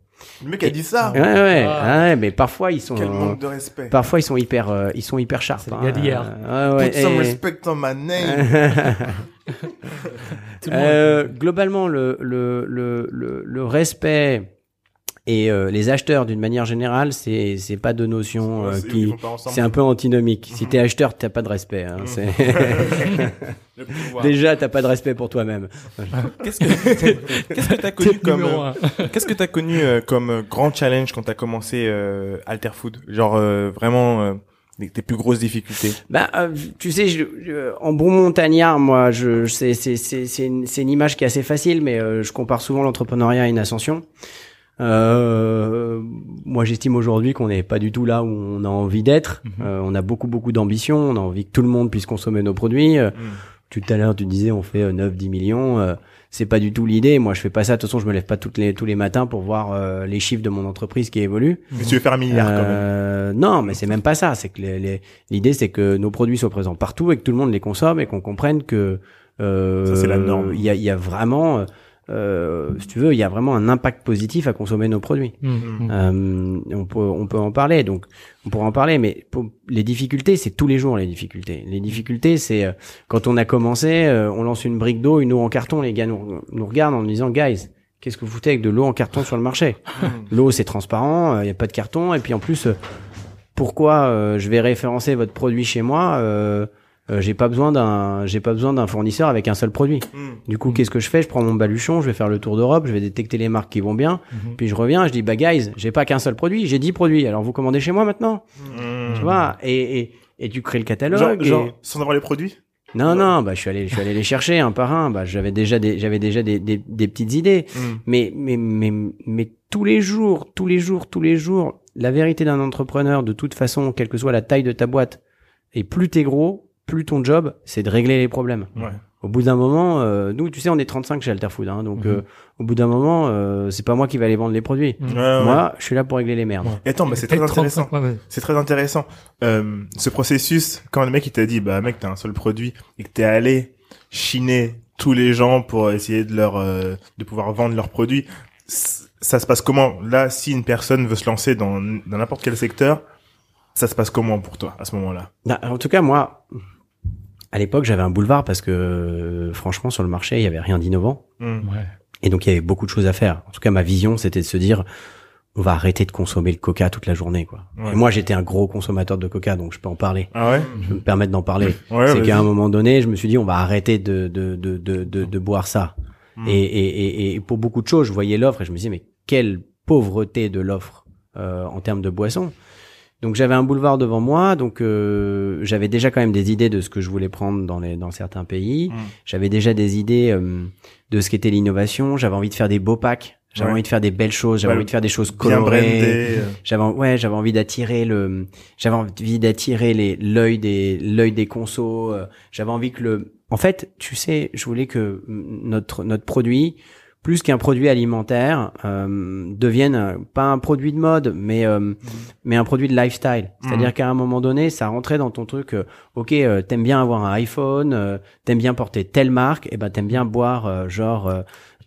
Le mec a dit ça Ouais, ouais, Ah. ouais, mais parfois ils sont, Quel manque de respect. parfois ils sont hyper, euh, ils sont hyper sharp. Hein. gars d'hier. Euh, ouais, Put some et- respect on my name. Tout le monde- Euh, globalement, le, le, le, le, le respect et euh, les acheteurs d'une manière générale, c'est c'est pas deux notions euh, qui c'est un peu antinomique. Si t'es acheteur, t'as pas de respect. Hein. Pouvoir. Déjà, t'as pas de respect pour toi-même. Qu'est-ce que qu'est-ce que t'as connu comme euh, qu'est-ce que t'as connu euh, comme euh, grand challenge quand t'as commencé euh, Alter Food? Genre euh, vraiment euh, tes plus grosses difficultés. Bah, euh, tu sais, je, je- en bon montagnard, moi, je, je- c'est c'est c'est c'est une, c'est une image qui est assez facile, mais euh, je compare souvent l'entrepreneuriat à une ascension. Euh, moi, j'estime aujourd'hui qu'on n'est pas du tout là où on a envie d'être. Mhm. Euh, on a beaucoup beaucoup d'ambition. On a envie que tout le monde puisse consommer nos produits. Euh, Mm. Tout à l'heure, tu disais, on fait 9-10 millions. Euh, c'est pas du tout l'idée. Moi, je fais pas ça. De toute façon, je me lève pas toutes les, tous les matins pour voir euh, les chiffres de mon entreprise qui évoluent. Mais tu veux faire un milliard quand même. Euh, non, mais c'est même pas ça. C'est que les- les- l'idée, c'est que nos produits soient présents partout et que tout le monde les consomme et qu'on comprenne que euh, Ça, c'est la norme. Il y a, il y a vraiment, euh, si tu veux, il y a vraiment un impact positif à consommer nos produits. Mm, mm. Euh, on peut, on peut en parler. Donc, on pourra en parler. Mais pour les difficultés, c'est tous les jours les difficultés. Les difficultés, c'est euh, quand on a commencé, euh, on lance une brique d'eau, une eau en carton. Les gars nous, nous regardent en nous disant, guys. Qu'est-ce que vous foutez avec de l'eau en carton sur le marché? L'eau c'est transparent, il n'y a pas de carton et puis en plus euh, pourquoi euh, je vais référencer votre produit chez moi euh, j'ai pas besoin d'un j'ai pas besoin d'un fournisseur avec un seul produit. Mm. Du coup, qu'est-ce que je fais? Je prends mon baluchon, je vais faire le tour d'Europe, je vais détecter les marques qui vont bien, Mhm. puis je reviens, je dis bah guys, j'ai pas qu'un seul produit, j'ai 10 produits. Alors vous commandez chez moi maintenant, tu vois? Et, et et tu crées le catalogue. Genre, et- genre, sans avoir les produits? Non, non, bah je suis allé, je suis allé les chercher un par un. Bah j'avais déjà des, j'avais déjà des, des, des petites idées. Mais, mais, mais, mais tous les jours, tous les jours, tous les jours, la vérité d'un entrepreneur, de toute façon, quelle que soit la taille de ta boîte, et plus t'es gros, plus ton job, c'est de régler les problèmes. Ouais. Au bout d'un moment, euh, nous, tu sais, on est 35 chez Alterfood, hein, donc Mhm. euh, au bout d'un moment, euh, c'est pas moi qui va aller vendre les produits. Ouais, ouais. Moi, je suis là pour régler les merdes. Ouais. Et attends, bah, c'est très intéressant. 35, ouais, ouais. C'est très intéressant. Euh, ce processus, quand le mec il t'a dit, bah mec, t'as un seul produit et que t'es allé chiner tous les gens pour essayer de leur, euh, de pouvoir vendre leurs produits, ça se passe comment? Là, si une personne veut se lancer dans dans n'importe quel secteur, ça se passe comment pour toi à ce moment-là? Non, En tout cas, moi, à l'époque, j'avais un boulevard parce que, euh, franchement, sur le marché, il y avait rien d'innovant. Ouais. Et donc, il y avait beaucoup de choses à faire. En tout cas, ma vision, c'était de se dire, on va arrêter de consommer le coca toute la journée, quoi. Ouais. Et moi, j'étais un gros consommateur de coca, donc je peux en parler. Ah ouais Je peux me permettre d'en parler. Ouais, c'est qu'à un moment donné, je me suis dit, on va arrêter de, de, de, de, de, de boire ça. Hmm. Et, et, et, et pour beaucoup de choses, je voyais l'offre et je me disais, mais quelle pauvreté de l'offre euh, en termes de boissons. Donc j'avais un boulevard devant moi, donc euh, j'avais déjà quand même des idées de ce que je voulais prendre dans les dans certains pays. Mm. J'avais déjà des idées euh, de ce qu'était l'innovation. J'avais envie de faire des beaux packs. J'avais Ouais. envie de faire des belles choses. J'avais Ouais, envie de faire des choses colorées. euh, J'avais ouais, j'avais envie d'attirer le j'avais envie d'attirer les l'œil des l'œil des consos, euh, j'avais envie que le en fait, tu sais, je voulais que mm, notre notre produit plus qu'un produit alimentaire euh, devienne euh, pas un produit de mode mais euh, mais un produit de lifestyle. C'est-à-dire qu'à un moment donné, ça rentrait dans ton truc euh, OK, euh, t'aimes bien avoir un iPhone, euh, t'aimes bien porter telle marque, et ben t'aimes bien boire euh, genre euh,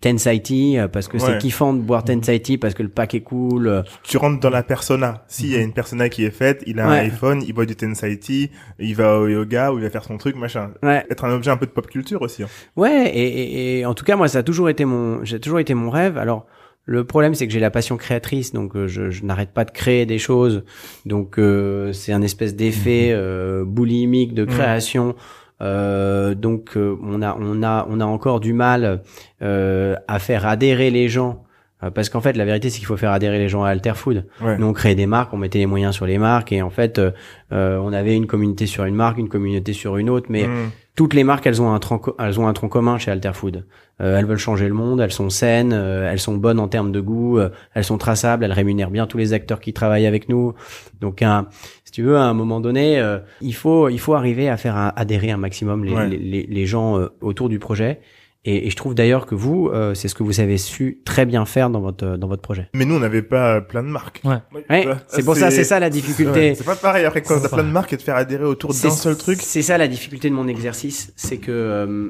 Tensaiti euh, parce que Ouais. c'est kiffant de boire Tensaiti parce que le pack est cool. euh, tu rentres dans la persona. S'il y a une persona qui est faite, il a un iPhone, il boit du Tensaiti, il va au yoga ou il va faire son truc, machin. Ouais, Être un objet un peu de pop culture aussi. hein. ouais, et, et, et en tout cas moi ça a toujours été mon, j'ai toujours été mon rêve. Alors le problème c'est que j'ai la passion créatrice, donc euh, je, je n'arrête pas de créer des choses. Donc euh, c'est un espèce d'effet euh, boulimique de création. Euh, donc euh, on a on a on a encore du mal euh, à faire adhérer les gens. euh, Parce qu'en fait, la vérité, c'est qu'il faut faire adhérer les gens à Alterfood. Ouais. Nous, on créait des marques, on mettait les moyens sur les marques, et en fait, euh, euh, on avait une communauté sur une marque, une communauté sur une autre, mais Hmm. toutes les marques, elles ont un tronc, elles ont un tronc commun chez Alterfood. Euh, elles veulent changer le monde, elles sont saines, euh, elles sont bonnes en termes de goût, euh, elles sont traçables, elles rémunèrent bien tous les acteurs qui travaillent avec nous. Donc, un, tu veux, à un moment donné, euh, il faut, il faut arriver à faire un- adhérer un maximum les, Ouais. les, les- les gens euh, autour du projet. Et, et je trouve d'ailleurs que vous, euh, c'est ce que vous avez su très bien faire dans votre dans votre projet. Mais nous, on n'avait pas plein de marques. Ouais. Ouais, c'est pour ça, c'est ça la difficulté. C'est pas pareil après quand t'as plein de marques et de faire adhérer autour d'un seul truc. C'est ça la difficulté de mon exercice, c'est que euh,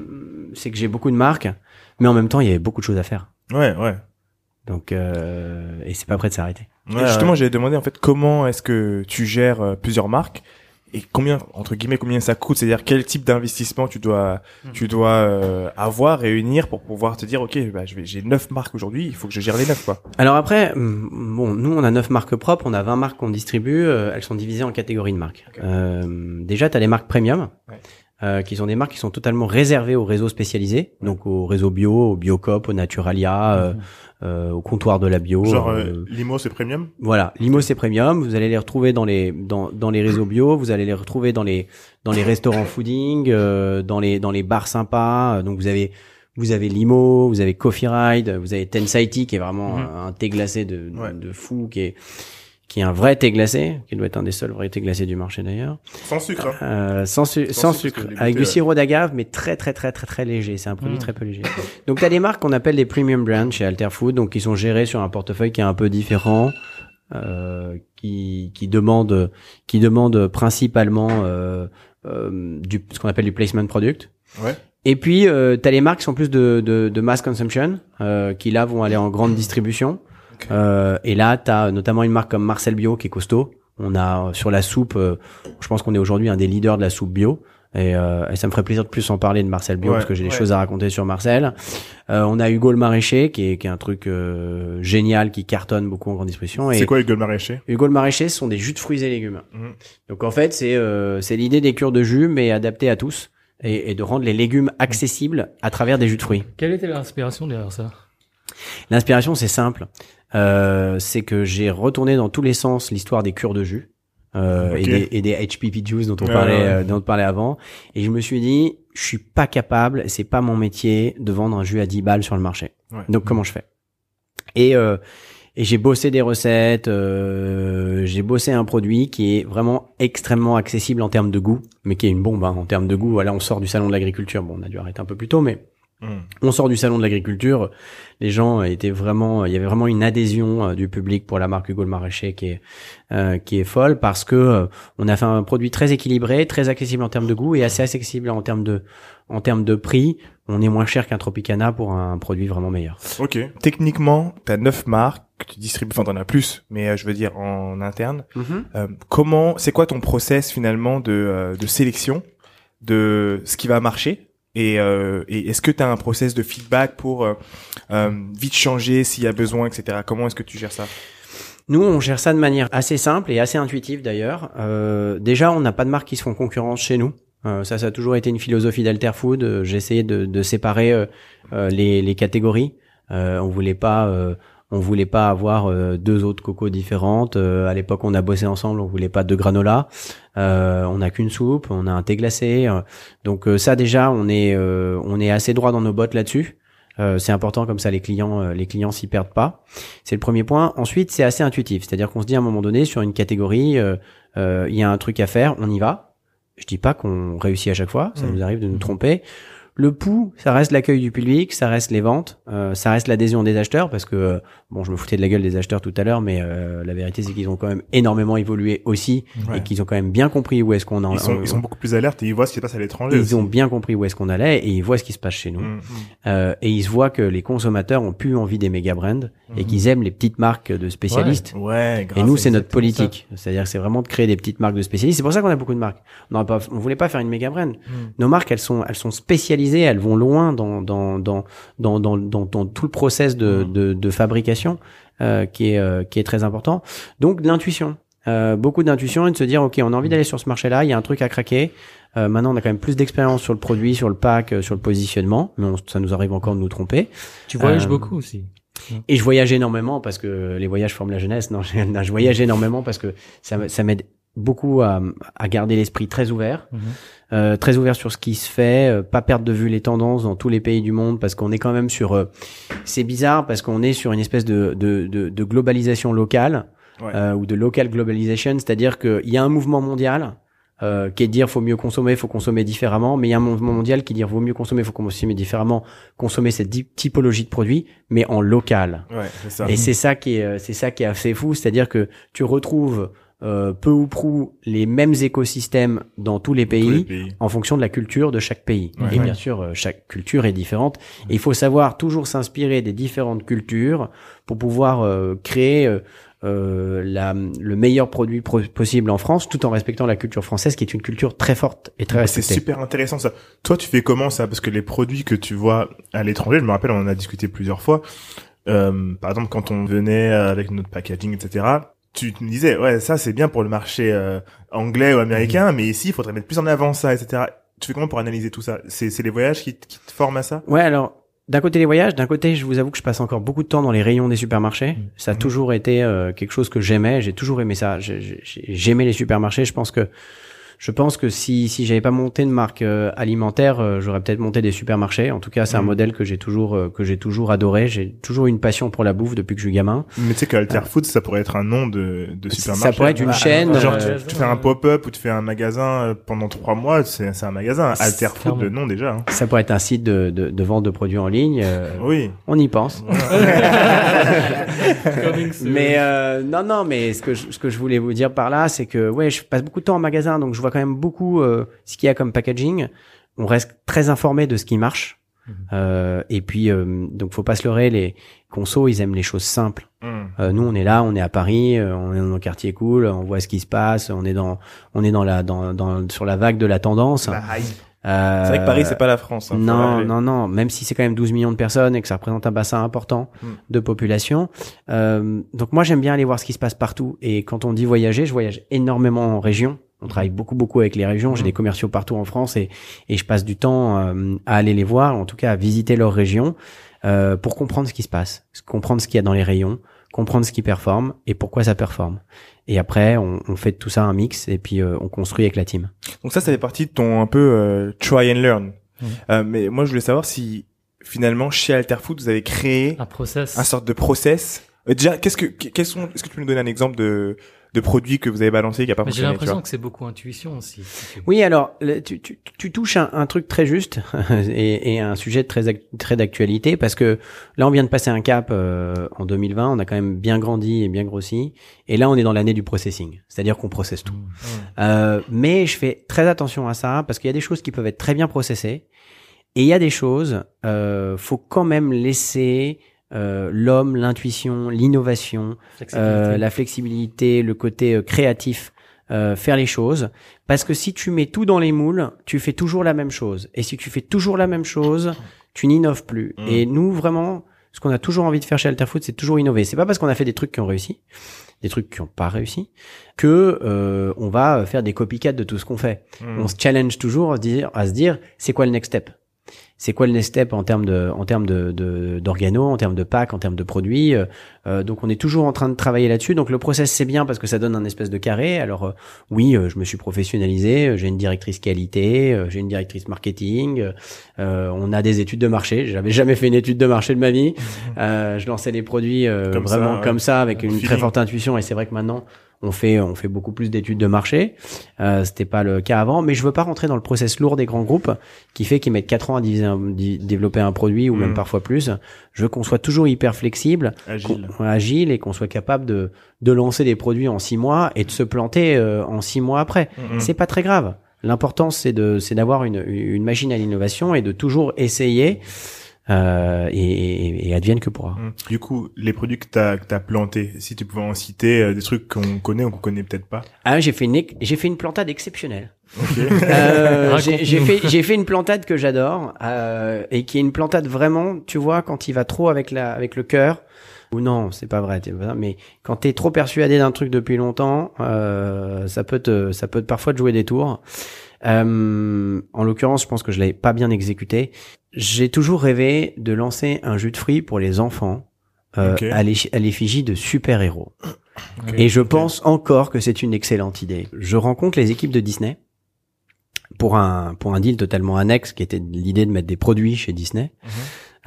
c'est que j'ai beaucoup de marques, mais en même temps il y avait beaucoup de choses à faire. Ouais, ouais. Donc euh, et c'est pas prêt de s'arrêter. Ouais, Et justement, ouais. j'avais demandé en fait comment est-ce que tu gères euh, plusieurs marques et combien entre guillemets combien ça coûte, c'est-à-dire quel type d'investissement tu dois tu dois euh, avoir réunir pour pouvoir te dire OK, bah je vais j'ai neuf marques aujourd'hui, il faut que je gère les neuf quoi. Alors après, hum, bon, nous on a neuf marques propres, on a 20 marques qu'on distribue, euh, elles sont divisées en catégories de marques. Euh, déjà, tu as les marques premium. Ouais. euh, qui sont des marques qui sont totalement réservées aux réseaux spécialisés, donc au réseau bio, au Biocop, au Naturalia, euh, euh, au comptoir de la bio. Genre euh, euh, Limo, c'est premium? Voilà, Limo c'est premium. Vous allez les retrouver dans les dans dans les réseaux bio. Vous allez les retrouver dans les dans les restaurants fooding, euh, dans les dans les bars sympas. Donc vous avez vous avez Limo, vous avez Coffee Ride, vous avez Tensaiti qui est vraiment Mhm. un, un thé glacé de Ouais. de fou, qui est qui est un vrai thé glacé, qui doit être un des seuls vrais thés glacés du marché d'ailleurs. Sans sucre. hein. Euh, sans, su- Sans sans sucre, avec du sirop d'agave, mais très très très très très léger. C'est un produit Mm. très peu léger. Donc t'as des marques qu'on appelle des premium brands chez Alterfood, donc qui sont gérées sur un portefeuille qui est un peu différent, euh, qui qui demande qui demande principalement euh, euh, du ce qu'on appelle du placement product. Ouais. Et puis euh, t'as les marques qui sont plus de de, de mass consumption, euh, qui là vont aller en grande distribution. Euh, et là t'as notamment une marque comme Marcel Bio qui est costaud. On a euh, sur la soupe, euh, je pense qu'on est aujourd'hui un des leaders de la soupe bio. Et, euh, et ça me ferait plaisir de plus en parler de Marcel Bio Ouais, parce que j'ai des ouais. choses à raconter sur Marcel. Euh, on a Hugo le maraîcher qui est, qui est un truc euh, génial qui cartonne beaucoup en grande distribution. C'est quoi les gueules maraîchers Hugo le maraîcher, ce sont des jus de fruits et légumes. Mhm. Donc en fait, c'est euh, c'est l'idée des cures de jus mais adaptées à tous et, et de rendre les légumes accessibles à travers des jus de fruits. Quelle était l'inspiration derrière ça? L'inspiration, c'est simple. Euh, c'est que j'ai retourné dans tous les sens l'histoire des cures de jus. euh, et, des, et des HPP juice dont on parlait dont on parlait avant. Et je me suis dit, je suis pas capable, c'est pas mon métier de vendre un jus à 10 balles sur le marché. Donc comment je fais? Et et j'ai bossé des recettes, euh, j'ai bossé un produit qui est vraiment extrêmement accessible en termes de goût, mais qui est une bombe hein, en termes de goût. Voilà, on sort du salon de l'agriculture. Bon, on a dû arrêter un peu plus tôt, mais hmm. on sort du salon de l'agriculture. Les gens étaient vraiment, il y avait vraiment une adhésion euh, du public pour la marque Hugo le Maraîcher qui est euh, qui est folle parce que on a fait un produit très équilibré, très accessible en termes de goût et assez accessible en termes de en termes de prix. On est moins cher qu'un Tropicana pour un produit vraiment meilleur. Ok. Techniquement, tu as neuf marques que tu distribues, enfin t'en as plus, mais euh, je veux dire en interne. Mhm. Euh, comment, c'est quoi ton process finalement de, euh, de sélection de ce qui va marcher? Et, et est-ce que tu as un process de feedback pour vite changer s'il y a besoin, etc. Comment est-ce que tu gères ça? Nous, on gère ça de manière assez simple et assez intuitive d'ailleurs. déjà, on n'a pas de marques qui se font concurrence chez nous. ça, ça a toujours été une philosophie d'Alterfood. J'ai essayé de, de séparer les, les, catégories. on voulait pas on voulait pas avoir euh, deux autres cocos différentes. Euh, à l'époque, on a bossé ensemble, on voulait pas de granola. Euh, on n'a qu'une soupe, on a un thé glacé. donc ça déjà, on est on est assez droit dans nos bottes là-dessus. c'est important comme ça les clients les clients s'y perdent pas. C'est le premier point. Ensuite, c'est assez intuitif, c'est-à-dire qu'on se dit à un moment donné sur une catégorie, il y a un truc à faire, on y va. Je dis pas qu'on réussit à chaque fois, ça mmh. nous arrive de nous tromper. Le pouls, ça reste l'accueil du public, ça reste les ventes, euh, ça reste l'adhésion des acheteurs parce que euh, bon, je me foutais de la gueule des acheteurs tout à l'heure, mais euh, la vérité c'est qu'ils ont quand même énormément évolué aussi et qu'ils ont quand même bien compris où est-ce qu'on en. Ils sont, ils sont beaucoup plus alertes et ils voient ce qui se passe à l'étranger. Ils ont bien compris où est-ce qu'on allait et ils voient ce qui se passe chez nous. Mm, mm. et ils se voient que les consommateurs ont plus envie des méga brands et mm. qu'ils aiment les petites marques de spécialistes. Ouais. et nous c'est notre politique, c'est-à-dire que c'est vraiment de créer des petites marques de spécialistes. C'est pour ça qu'on a beaucoup de marques. On pas, on voulait pas faire une méga brand. Nos marques elles sont, elles sont spécialisées, elles vont loin dans dans dans dans dans, dans, tout le process de de, de, fabrication euh, qui est euh, qui est très important. Donc de l'intuition. Euh, beaucoup d'intuition et de se dire ok on a envie d'aller sur ce marché là il y a un truc à craquer euh, maintenant on a quand même plus d'expérience sur le produit sur le pack euh, sur le positionnement mais ça nous arrive encore de nous tromper tu voyages beaucoup aussi et je voyage énormément parce que les voyages forment la jeunesse non je, je voyage énormément parce que ça, ça m'aide beaucoup à, à garder l'esprit très ouvert, mhm. euh, très ouvert sur ce qui se fait, euh, pas perdre de vue les tendances dans tous les pays du monde parce qu'on est quand même sur. Euh, c'est bizarre parce qu'on est sur une espèce de, de, de, de globalisation locale euh, ou de local globalization, c'est-à-dire qu'il y a un mouvement mondial. Euh, qui est de dire faut mieux consommer, faut consommer différemment, mais il y a un mouvement mondial qui dit vaut mieux consommer, faut consommer différemment, consommer cette typologie de produits, mais en local. Ouais, ça. Et c'est ça qui est, c'est ça qui est assez fou, c'est-à-dire que tu retrouves euh, peu ou prou les mêmes écosystèmes dans tous les pays, en fonction de la culture de chaque pays. et bien sûr, euh, chaque culture est différente. Et il faut savoir toujours s'inspirer des différentes cultures pour pouvoir euh, créer la, le meilleur produit possible en France, tout en respectant la culture française, qui est une culture très forte et très respectée. C'est super intéressant ça. Toi, tu fais comment ça? Parce que les produits que tu vois à l'étranger, je me rappelle, on en a discuté plusieurs fois. par exemple, quand on venait avec notre packaging, etc tu me disais, ouais, ça c'est bien pour le marché euh, anglais ou américain, mhm. mais ici il faudrait mettre plus en avant ça, etc. Tu fais comment pour analyser tout ça? C'est les voyages qui, qui, te forment à ça? Ouais, alors d'un côté les voyages, d'un côté je vous avoue que je passe encore beaucoup de temps dans les rayons des supermarchés. Mhm. Ça a mhm. toujours été euh, quelque chose que j'aimais, j'ai toujours aimé ça. J'aimais les supermarchés, je pense que je pense que si si j'avais pas monté une marque euh, alimentaire, euh, j'aurais peut-être monté des supermarchés. En tout cas, c'est un mm. modèle que j'ai toujours euh, que j'ai toujours adoré. J'ai toujours une passion pour la bouffe depuis que je suis gamin. Mais tu sais qu'Alter Food, ça pourrait être un nom de de supermarché. Ça pourrait être une chaîne. Genre tu, fais un pop-up ou tu fais un magasin pendant trois mois, c'est c'est un magasin. Alter Food, le nom déjà. Hein. Ça pourrait être un site de de, de vente de produits en ligne. oui. On y pense. mais non non, mais ce que je, ce que je voulais vous dire par là, c'est que ouais, je passe beaucoup de temps en magasin, donc je quand même beaucoup euh, ce qu'il y a comme packaging. On reste très informé de ce qui marche. Mhm. Euh, et puis euh, donc faut pas se leurrer, les consos ils aiment les choses simples. Mhm. Euh, nous on est là, on est à Paris, on est dans un quartier cool, on voit ce qui se passe, on est dans on est dans la dans, dans sur la vague de la tendance. Bah, c'est vrai que Paris c'est pas la France. Hein, non non non, même si c'est quand même 12 millions de personnes et que ça représente un bassin important mm. de population. donc moi j'aime bien aller voir ce qui se passe partout et quand on dit voyager, je voyage énormément en région. On travaille beaucoup beaucoup avec les régions. J'ai mmh. des commerciaux partout en France et, et je passe du temps euh, à aller les voir, en tout cas à visiter leur région euh, pour comprendre ce qui se passe, comprendre ce qu'il y a dans les rayons, comprendre ce qui performe et pourquoi ça performe. Et après, on, on fait de tout ça un mix et puis euh, on construit avec la team. Donc ça, ça fait partie de ton un peu euh, try and learn. Mhm. Euh, mais moi, je voulais savoir si finalement chez Alterfood, vous avez créé Un process. un sorte de process. Euh, déjà, qu'est-ce que quels sont Est-ce que tu peux nous donner un exemple de de produit que vous avez balancé qui a pas Mais j'ai fonctionné tu l'impression que c'est beaucoup intuition aussi. Oui, alors le- tu, tu, tu touches un, un truc très juste et, et un sujet très ac- très d'actualité parce que là on vient de passer un cap euh, en 2020, on a quand même bien grandi et bien grossi et là on est dans l'année du processing, c'est-à-dire qu'on processe tout. Euh, mais je fais très attention à ça parce qu'il y a des choses qui peuvent être très bien processées et il y a des choses, euh, faut quand même laisser euh, l'homme, l'intuition, l'innovation, euh, la flexibilité, le côté euh, créatif, euh, faire les choses. Parce que si tu mets tout dans les moules, tu fais toujours la même chose. Et si tu fais toujours la même chose, tu n'innoves plus. Mm. Et nous, vraiment, ce qu'on a toujours envie de faire chez Alterfood, c'est toujours innover. C'est pas parce qu'on a fait des trucs qui ont réussi, des trucs qui n'ont pas réussi, que euh, on va faire des copycats de tout ce qu'on fait. Hmm. On se challenge toujours à se dire, à se dire, c'est quoi le next step? C'est quoi le next step en termes de en termes de de- d'organo, en termes de pack, en termes de produits. euh, euh, donc on est toujours en train de travailler là-dessus. Donc le process c'est bien parce que ça donne un espèce de carré. Alors euh, oui, euh, je me suis professionnalisé, euh, j'ai une directrice qualité, euh, j'ai une directrice marketing. on a des études de marché. J'avais jamais fait une étude de marché de ma vie. Euh, je lançais les produits euh, Comme vraiment comme ça avec une Feeling. très forte intuition. Et c'est vrai que maintenant on fait on fait beaucoup plus d'études de marché. Euh, C'était pas le cas avant, mais je veux pas rentrer dans le process lourd des grands groupes qui fait qu'ils mettent quatre ans à diviser un- développer un produit ou Mm. même parfois plus. Je veux qu'on soit toujours hyper flexible, Agile. agile et qu'on soit capable de de lancer des produits en six mois et de se planter euh, en six mois après. Mhm. C'est pas très grave. L'important c'est de c'est d'avoir une une machine à l'innovation et de toujours essayer euh, et, et, et advienne que pourra. Mm. Du coup, les produits que t'as que t'as plantés, si tu pouvais en citer euh, des trucs qu'on connaît ou qu'on connaît peut-être pas? Ah, j'ai fait une j'ai fait une plantade exceptionnelle. Ok. Euh, j'ai fait j'ai fait une plantade que j'adore euh, et qui est une plantade vraiment, tu vois, quand il va trop avec la avec le cœur. Ou non, c'est pas vrai, mais quand t'es trop persuadé d'un truc depuis longtemps, euh, ça peut te ça peut te parfois te jouer des tours. Euh, en l'occurrence, je pense que je l'avais pas bien exécuté. J'ai toujours rêvé de lancer un jus de fruits pour les enfants euh, à l'effi- à l'effigie de super-héros. Et je pense encore que c'est une excellente idée. Je rencontre les équipes de Disney pour un pour un deal totalement annexe qui était l'idée de mettre des produits chez Disney Mhm.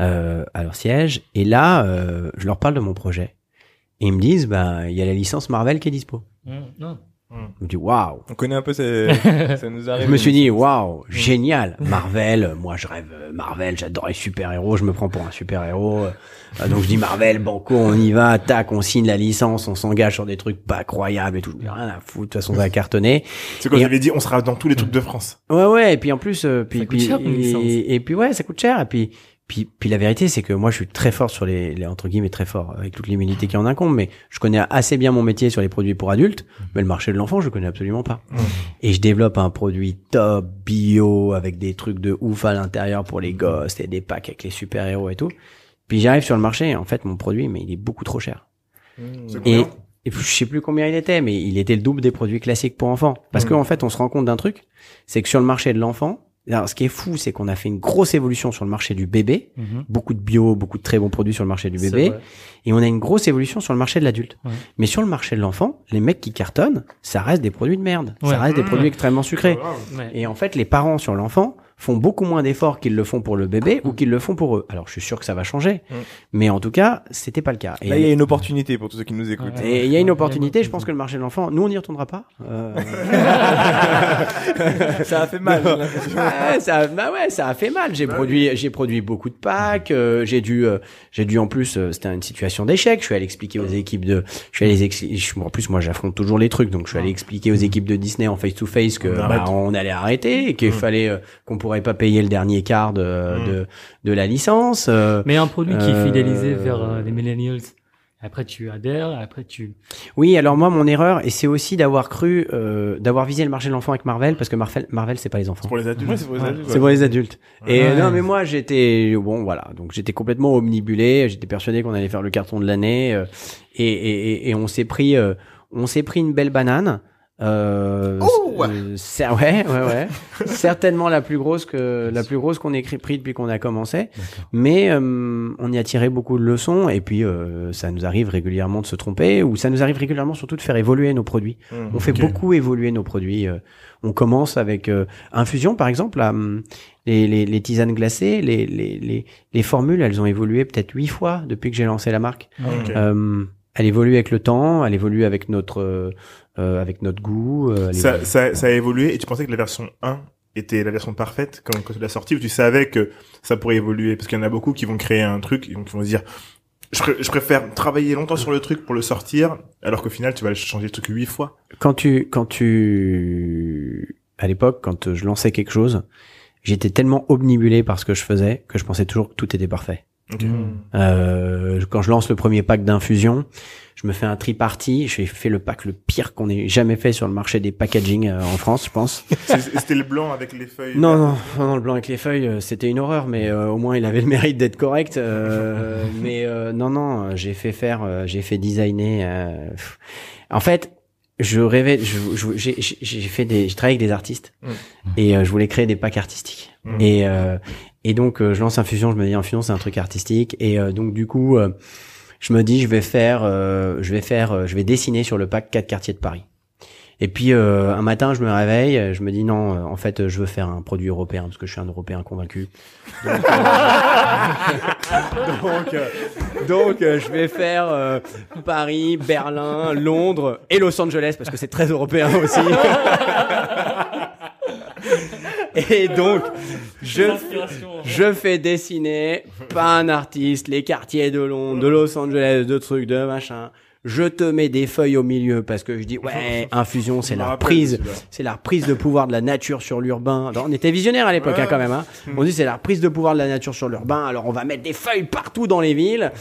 euh, à leur siège. Et là, euh, je leur parle de mon projet. Et ils me disent, bah, il y a la licence Marvel qui est dispo. Mm, non. Je me dis, waouh. On connaît un peu ces... ça nous arrive. Je me suis dit, waouh, génial. Marvel, moi je rêve euh, Marvel, j'adore les super-héros, je me prends pour un super-héros. Euh, donc je dis Marvel, banco, on y va, tac, on signe la licence, on s'engage sur des trucs pas croyables et tout. J'ai Rien à foutre, de toute façon ça va cartonner. C'est quand Et- j'avais dit, on sera dans tous les trucs de France. Ouais, ouais, et puis en plus, euh, puis, Ça coûte puis- cher, une licence. et, et puis ouais, ça coûte cher. Et puis, puis, puis la vérité, c'est que moi, je suis très fort sur les, les entre guillemets très fort avec toute l'humilité qui en incombe, mais je connais assez bien mon métier sur les produits pour adultes, mais le marché de l'enfant, je connais absolument pas. Et je développe un produit top bio avec des trucs de ouf à l'intérieur pour les gosses et des packs avec les super héros et tout. Puis j'arrive sur le marché, et en fait, mon produit, mais il est beaucoup trop cher. Mm. Et, et puis, je sais plus combien il était, mais il était le double des produits classiques pour enfants. Parce Mm. qu'en fait, on se rend compte d'un truc, c'est que sur le marché de l'enfant, alors, ce qui est fou, c'est qu'on a fait une grosse évolution sur le marché du bébé, Mhm. beaucoup de bio, beaucoup de très bons produits sur le marché du bébé, et on a une grosse évolution sur le marché de l'adulte. Ouais. Mais sur le marché de l'enfant, les mecs qui cartonnent, ça reste des produits de merde, Ouais. ça reste des Mmh. produits extrêmement sucrés. Ouais. Et en fait, les parents sur l'enfant font beaucoup moins d'efforts qu'ils le font pour le bébé ou qu'ils le font pour eux. Alors, je suis sûr que ça va changer, Mm. mais en tout cas, c'était pas le cas. Et- Là, il y a une opportunité pour tous ceux qui nous écoutent. Ouais. et il y a une opportunité, je pense que le marché de l'enfant, nous on n'y retournera pas. Euh, ça a fait mal. ouais, ça, bah ouais, ça a fait mal. J'ai produit, j'ai produit beaucoup de packs. euh, j'ai dû, euh, j'ai dû en plus, c'était une situation d'échec. Je suis allé expliquer aux équipes de, je suis allé, ex- je- en plus moi j'affronte toujours les trucs, donc je suis allé expliquer aux équipes de Disney en face to face que On bah, on allait arrêter et qu'il fallait, euh, qu'on pourrait pas payer le dernier quart de de, de la licence. euh, Mais un produit qui est Euh, fidélisé vers euh, les millennials. Après, tu adhères, après, tu... Oui, alors moi, mon erreur, et c'est aussi d'avoir cru, euh, d'avoir visé le marché de l'enfant avec Marvel, parce que Marvel, Marvel, c'est pas les enfants. C'est pour les adultes. Ouais, c'est pour les adultes, C'est ouais. pour les adultes. Et Ouais. non, mais moi, j'étais bon, voilà. Donc j'étais complètement omnibulé. J'étais persuadé qu'on allait faire le carton de l'année. euh, et, et, et, et on s'est pris, euh, on s'est pris une belle banane. Euh, Oh euh, c'est- ouais, ouais, ouais. Certainement la plus grosse que la plus grosse qu'on ait écrit- pris depuis qu'on a commencé. Mais euh, on y a tiré beaucoup de leçons et puis euh, ça nous arrive régulièrement de se tromper ou ça nous arrive régulièrement surtout de faire évoluer nos produits. Mmh, On fait beaucoup évoluer nos produits. on commence avec infusion par exemple. hum, les, les, les tisanes glacées, les, les, les, les formules, elles ont évolué peut-être huit fois depuis que j'ai lancé la marque. Ok. Euh, elle évolue avec le temps, elle évolue avec notre avec notre goût. euh, elle Ça, ça, ça a évolué et tu pensais que la version 1 était la version parfaite quand, quand tu l'as sortie ou tu savais que ça pourrait évoluer? Parce qu'il y en a beaucoup qui vont créer un truc et donc qui vont se dire je, pré- je préfère travailler longtemps sur le truc pour le sortir alors qu'au final tu vas changer le truc huit fois. Quand tu quand tu à l'époque quand je lançais quelque chose, j'étais tellement omnibulé par ce que je faisais que je pensais toujours que tout était parfait. Euh, quand je lance le premier pack d'infusion, je me fais un triparty. J'ai fait le pack le pire qu'on ait jamais fait sur le marché des packaging euh, en France, je pense. C'était le blanc avec les feuilles. Non, non, non, le blanc avec les feuilles, euh, c'était une horreur, mais euh, au moins il avait le mérite d'être correct. euh, mais euh, non, non, j'ai fait faire, euh, j'ai fait designer. euh, en fait, je rêvais, je- je- j'ai fait des, j'ai travaillé avec des artistes Mm. et euh, je voulais créer des packs artistiques. Mm. Et euh, et donc euh, je lance Infusion, je me dis Infusion c'est un truc artistique et euh, donc du coup euh, je me dis je vais faire, euh, je vais faire, euh, je vais dessiner sur le pack quatre quartiers de Paris. Et puis euh, un matin, je me réveille, je me dis non, euh, en fait, je veux faire un produit européen parce que je suis un Européen convaincu. Donc, euh, donc, donc, euh, je vais faire euh, Paris, Berlin, Londres et Los Angeles parce que c'est très européen aussi. et donc, je je fais dessiner pas un artiste les quartiers de Londres, de Los Angeles, de trucs, de machin. Je te mets des feuilles au milieu parce que je dis ouais, infusion, c'est la reprise, c'est la reprise de pouvoir de la nature sur l'urbain. On était visionnaire à l'époque Ouais. hein, quand même. Hein. On dit c'est la reprise de pouvoir de la nature sur l'urbain. Alors on va mettre des feuilles partout dans les villes.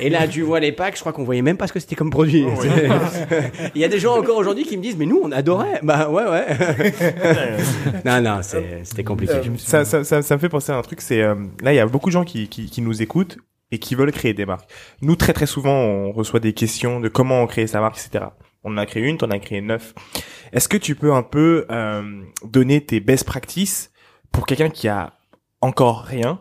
Et là tu vois les packs, je crois qu'on voyait même pas ce que c'était comme produit. Oh, Il y a des gens encore aujourd'hui qui me disent mais nous on adorait. Bah ouais ouais. non non c'est- c'était compliqué. Euh, ça, ça, ça, ça me fait penser à un truc, c'est euh, là il y a beaucoup de gens qui, qui, qui nous écoutent et qui veulent créer des marques. Nous très très souvent on reçoit des questions de comment on crée sa marque, etc. On en a créé une, t'en as créé neuf. Est-ce que tu peux un peu euh, donner tes best practices pour quelqu'un qui a encore rien?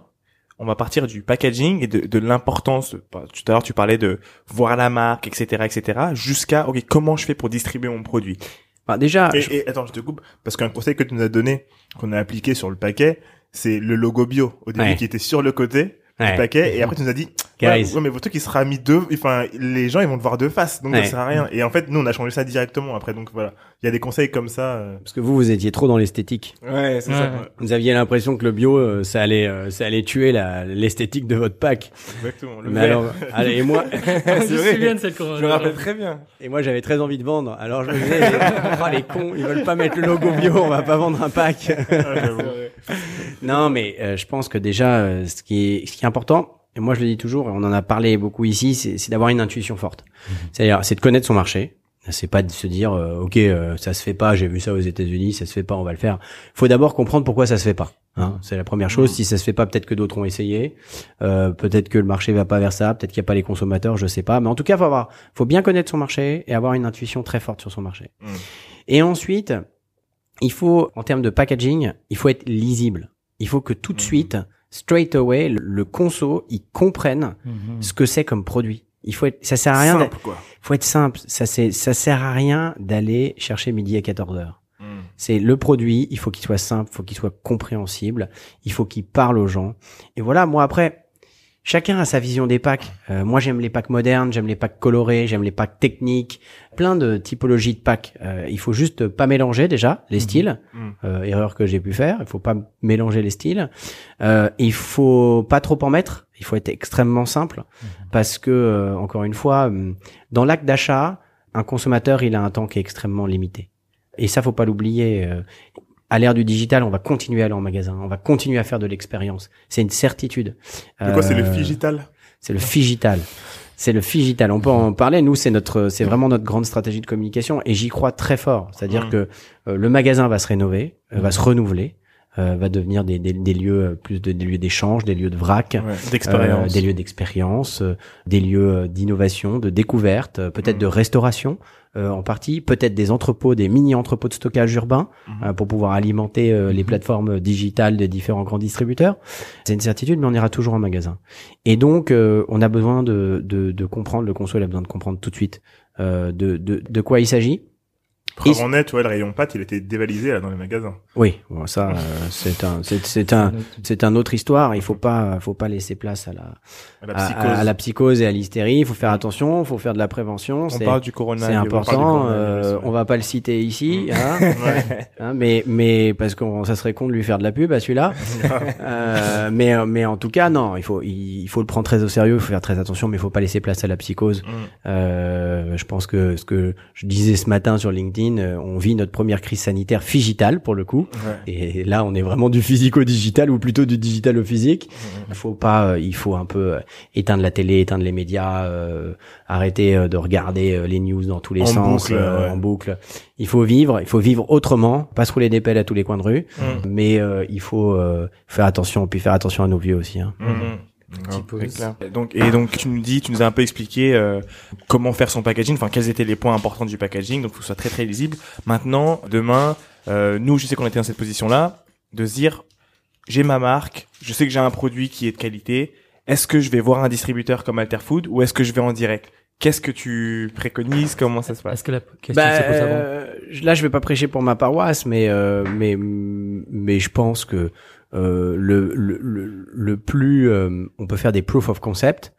On va partir du packaging et de, de l'importance. bah, Tout à l'heure tu parlais de voir la marque, etc., etc. Jusqu'à ok comment je fais pour distribuer mon produit? Enfin, déjà Et, je- et attends, je te coupe parce qu'un conseil que tu nous as donné, qu'on a appliqué sur le paquet, c'est le logo bio au début Ouais. qui était sur le côté Ouais. du paquet et après tu nous as dit ouais, Guys. ouais, mais votre truc il sera mis deux enfin les gens ils vont le voir de face donc Ouais. ça sert à rien et en fait nous on a changé ça directement après donc voilà il y a des conseils comme ça euh. parce que vous vous étiez trop dans l'esthétique. ouais c'est Ouais. ça Vous aviez l'impression que le bio, euh, ça allait, euh, ça allait tuer la l'esthétique de votre pack. exactement le Mais alors, allez, et moi, Je me souviens de cette Je me rappelle très bien. et moi, j'avais très envie de vendre. Alors je me disais, oh, les cons, ils veulent pas mettre le logo bio, on va pas vendre un pack. Non, mais euh, je pense que déjà, euh, ce qui est, ce qui est important, et moi je le dis toujours, et on en a parlé beaucoup ici, c'est c'est d'avoir une intuition forte. C'est-à-dire, c'est de connaître son marché. C'est pas de se dire, euh, ok, euh, ça se fait pas, j'ai vu ça aux États-Unis, ça se fait pas, on va le faire. Faut d'abord comprendre pourquoi ça se fait pas. Hein, c'est la première chose. Si ça se fait pas, peut-être que d'autres ont essayé. Euh, peut-être que le marché va pas vers ça. Peut-être qu'il y a pas les consommateurs, je sais pas. Mais en tout cas, faut avoir, faut bien connaître son marché et avoir une intuition très forte sur son marché. Mm. Et ensuite, il faut, en termes de packaging, il faut être lisible. Il faut que tout de Mhm. suite, straight away, le, le conso, il comprenne Mhm. ce que c'est comme produit. Il faut être, ça sert à rien, simple quoi faut être simple. Ça c'est, ça sert à rien d'aller chercher midi à 14 heures. Mm. C'est le produit, il faut qu'il soit simple, il faut qu'il soit compréhensible, il faut qu'il parle aux gens. Et voilà, moi après, chacun a sa vision des packs. Euh, moi j'aime les packs modernes, j'aime les packs colorés, j'aime les packs techniques, plein de typologies de packs. Euh, il faut juste pas mélanger déjà les styles, Mm. euh, erreur que j'ai pu faire. Il faut pas mélanger les styles. Euh, il faut pas trop en mettre. Il faut être extrêmement simple parce que euh, encore une fois, hum, dans l'acte d'achat, un consommateur il a un temps qui est extrêmement limité. Et ça faut pas l'oublier. Euh, à l'ère du digital, on va continuer à aller en magasin, on va continuer à faire de l'expérience. C'est une certitude. de quoi c'est le Euh, digital c'est le figital. C'est le figital. On peut en parler. Nous, c'est notre, c'est vraiment notre grande stratégie de communication et j'y crois très fort. C'est-à-dire Mm. que euh, le magasin va se rénover, euh, va se renouveler. Euh, va devenir des, des, des, lieux plus de des lieux d'échange, des lieux de vrac, d'expérience, des lieux d'expérience, des lieux d'innovation, de découverte, peut-être de restauration. Euh, en partie, peut-être des entrepôts, des mini-entrepôts de stockage urbain euh, pour pouvoir alimenter euh, les mhm. plateformes digitales des différents grands distributeurs. C'est une certitude, mais on ira toujours en magasin. Et donc, on a besoin de, de, de comprendre, le conso a besoin de comprendre tout de suite de, de, de quoi il s'agit Preuve en est, tu vois, le rayon pâte, il était dévalisé là dans les magasins. Oui, bon, ça, euh, c'est un, c'est un, c'est un autre histoire. Il faut pas, faut pas laisser place à la, à la psychose, à, la psychose et à l'hystérie. Il faut faire attention, il faut faire de la prévention. On parle du corona. C'est important. Euh, on va pas le citer ici, mm. hein, hein, mais, mais parce qu'on, ça serait con de lui faire de la pub à celui-là. euh, mais, mais en tout cas, non, il faut, il, faut le prendre très au sérieux. Il faut faire très attention, mais il faut pas laisser place à la psychose. Mm. Euh, je pense que ce que je disais ce matin sur LinkedIn euh, on vit notre première crise sanitaire digitale pour le coup. Et là, on est vraiment du physique au digital ou plutôt du digital au physique. Il faut pas, euh, il faut un peu euh, éteindre la télé, éteindre les médias, arrêter de regarder les news dans tous les sens, en boucle. Il faut vivre, il faut vivre autrement, pas se rouler des pelles à tous les coins de rue, mm. mais il faut faire attention, puis faire attention à nos vieux aussi. Hein. Mm-hmm. Donc et donc tu nous dis, tu nous as un peu expliqué euh, comment faire son packaging, enfin quels étaient les points importants du packaging, donc faut que ce soit très très lisible. Maintenant, demain, euh, nous, je sais qu'on était dans cette position-là, de se dire, j'ai ma marque, je sais que j'ai un produit qui est de qualité. Est-ce que je vais voir un distributeur comme Alterfood ou est-ce que je vais en direct? Qu'est-ce que tu préconises? Comment ça se passe? Est-ce que la question bah, euh, Là, je vais pas prêcher pour ma paroisse, mais euh, mais mais je pense que le, le, le, plus, euh, on peut faire des proof of concept.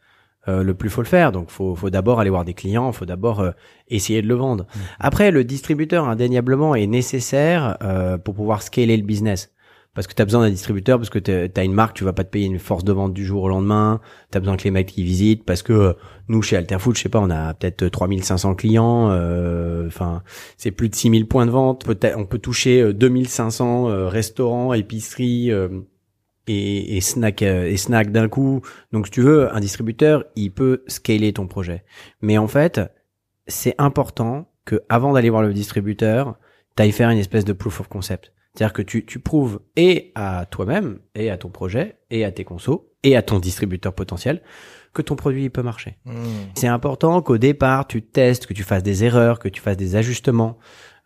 Euh, le plus faut le faire. Donc, faut, faut d'abord aller voir des clients, faut d'abord essayer de le vendre. Mmh. Après, le distributeur indéniablement est nécessaire pour pouvoir scaler le business parce que tu as besoin d'un distributeur, parce que tu as une marque, tu vas pas te payer une force de vente du jour au lendemain, tu as besoin que les mecs qui visitent, parce que euh, nous, chez Alterfood, je sais pas, on a peut-être 3500 clients, euh, enfin, c'est plus de 6000 points de vente, peut on peut toucher 2500 euh, restaurants, épiceries et, et snack et snack d'un coup. Donc, si tu veux, un distributeur, il peut scaler ton projet. Mais en fait, c'est important que avant d'aller voir le distributeur, tu ailles faire une espèce de proof of concept. C'est-à-dire que tu, tu prouves et à toi-même, et à ton projet, et à tes consos, et à ton distributeur potentiel, que ton produit peut marcher. Hmm. C'est important qu'au départ, tu testes, que tu fasses des erreurs, que tu fasses des ajustements,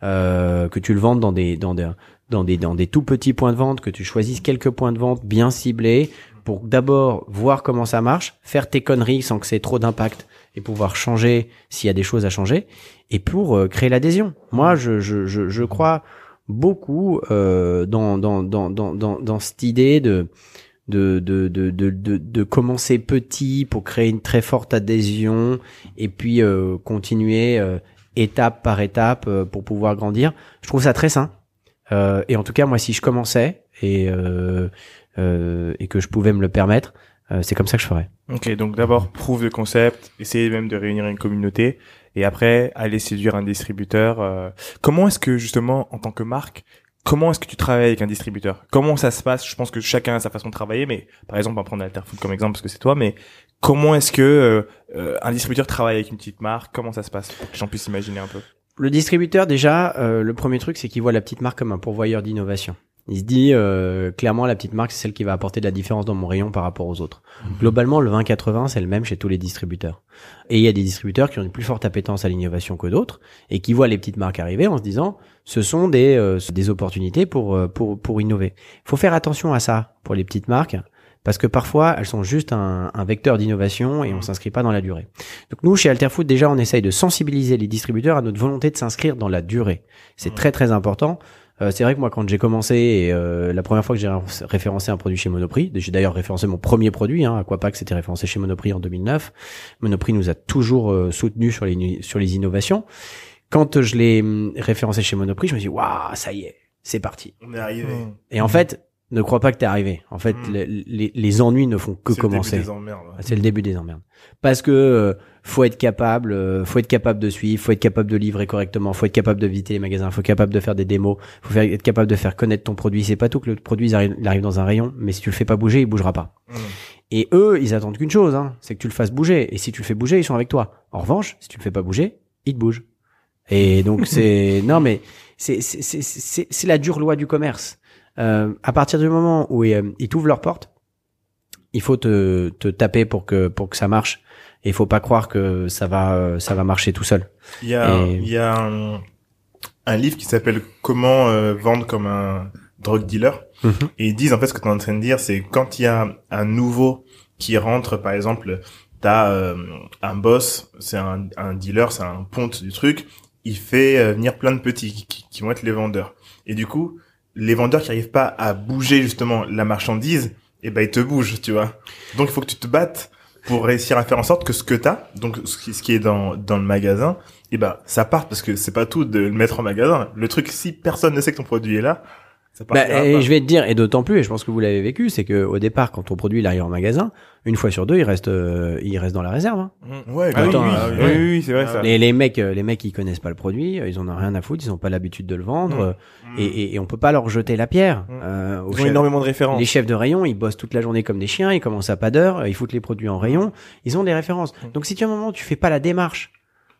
euh, que tu le vendes dans des, dans des, dans des, dans des tout petits points de vente, que tu choisisses quelques points de vente bien ciblés pour d'abord voir comment ça marche, faire tes conneries sans que c'est trop d'impact et pouvoir changer s'il y a des choses à changer et pour euh, créer l'adhésion. Moi, je, je, je, je crois beaucoup euh, dans, dans, dans, dans, dans, cette idée de de, de, de, de, de, commencer petit pour créer une très forte adhésion et puis euh, continuer euh, étape par étape euh, pour pouvoir grandir. Je trouve ça très sain. Euh, et en tout cas, moi, si je commençais et, et que je pouvais me le permettre, c'est comme ça que je ferais. Ok, donc d'abord, prouve le concept, essayer même de réunir une communauté et après aller séduire un distributeur. Euh, comment est-ce que justement en tant que marque, comment est-ce que tu travailles avec un distributeur? Comment ça se passe? Je pense que chacun a sa façon de travailler, mais par exemple, on va prendre Alterfood comme exemple parce que c'est toi, mais comment est-ce que euh, euh, un distributeur travaille avec une petite marque? Comment ça se passe? Pour que les gens puissent imaginer un peu Le distributeur, déjà, le premier truc, c'est qu'il voit la petite marque comme un pourvoyeur d'innovation. Il se dit euh, clairement la petite marque c'est celle qui va apporter de la différence dans mon rayon par rapport aux autres. Mhm. Globalement le 20-80 c'est le même chez tous les distributeurs. Et il y a des distributeurs qui ont une plus forte appétence à l'innovation que d'autres et qui voient les petites marques arriver en se disant ce sont des euh, des opportunités pour euh, pour pour innover. Il faut faire attention à ça pour les petites marques parce que parfois elles sont juste un, un vecteur d'innovation et on s'inscrit pas dans la durée. Donc nous chez Alterfood déjà on essaye de sensibiliser les distributeurs à notre volonté de s'inscrire dans la durée. C'est très très important euh, c'est vrai que moi, quand j'ai commencé, et, euh, la première fois que j'ai référencé un produit chez Monoprix, j'ai d'ailleurs référencé mon premier produit, hein, Aquapack, c'était référencé chez Monoprix en 2009. Monoprix nous a toujours euh, soutenus sur les sur les innovations. Quand je l'ai hum, référencé chez Monoprix, je me suis dit, waouh, ça y est, c'est parti. On est arrivé. Et en fait, ne crois pas que t'es arrivé. En fait, hmm. les, les, ennuis ne font que commencer. C'est le début des emmerdes. Parce que euh, faut être capable, euh, faut être capable de suivre, faut être capable de livrer correctement, faut être capable de visiter les magasins, faut être capable de faire des démos, faut faire, être capable de faire connaître ton produit. C'est pas tout que le produit il arrive, dans un rayon, mais si tu le fais pas bouger, il bougera pas. Hmm. Et eux, ils attendent qu'une chose, hein, c'est que tu le fasses bouger. Et si tu le fais bouger, ils sont avec toi. En revanche, si tu le fais pas bouger, ils te bougent. Et donc c'est non mais c'est c'est c'est la dure loi du commerce. Euh, à partir du moment où ils, ils t'ouvrent leurs portes, il faut te, te taper pour que pour que ça marche. Et il faut pas croire que ça va ça va marcher tout seul. Il y a il y a un, un livre qui s'appelle Comment euh, vendre comme un drug dealer. Mhm. Et ils disent en fait ce que tu es en train de dire, c'est quand il y a un nouveau qui rentre, par exemple, t'as euh, un boss, c'est un, un dealer, c'est un ponte du truc, il fait euh, venir plein de petits qui, qui vont être les vendeurs. Et du coup, les vendeurs qui arrivent pas à bouger justement la marchandise, et eh ben ils te bougent, tu vois. Donc il faut que tu te battes pour réussir à faire en sorte que ce que t'as, donc ce qui, ce qui est dans dans le magasin, et eh ben ça parte parce que c'est pas tout de le mettre en magasin. Le truc si personne ne sait que ton produit est là, bah, et je vais te dire, et d'autant plus, et je pense que vous l'avez vécu, c'est que au départ, quand ton produit il arrive en magasin, une fois sur deux, il reste, euh, il reste dans la réserve. Hein. Mmh. Ouais, ah, oui, oui, oui, c'est vrai ah ça. Et les mecs, euh, les mecs, ils connaissent pas le produit, euh, ils en ont rien à foutre, ils ont pas l'habitude de le vendre, Mmh. et, et, et, on peut pas leur jeter la pierre. Mmh. Euh, Ils ont énormément de références. les chefs de rayon, ils bossent toute la journée comme des chiens, ils commencent à pas d'heure, ils foutent les produits en rayon, ils ont des références. Mmh. Donc si tu à un moment tu fais pas la démarche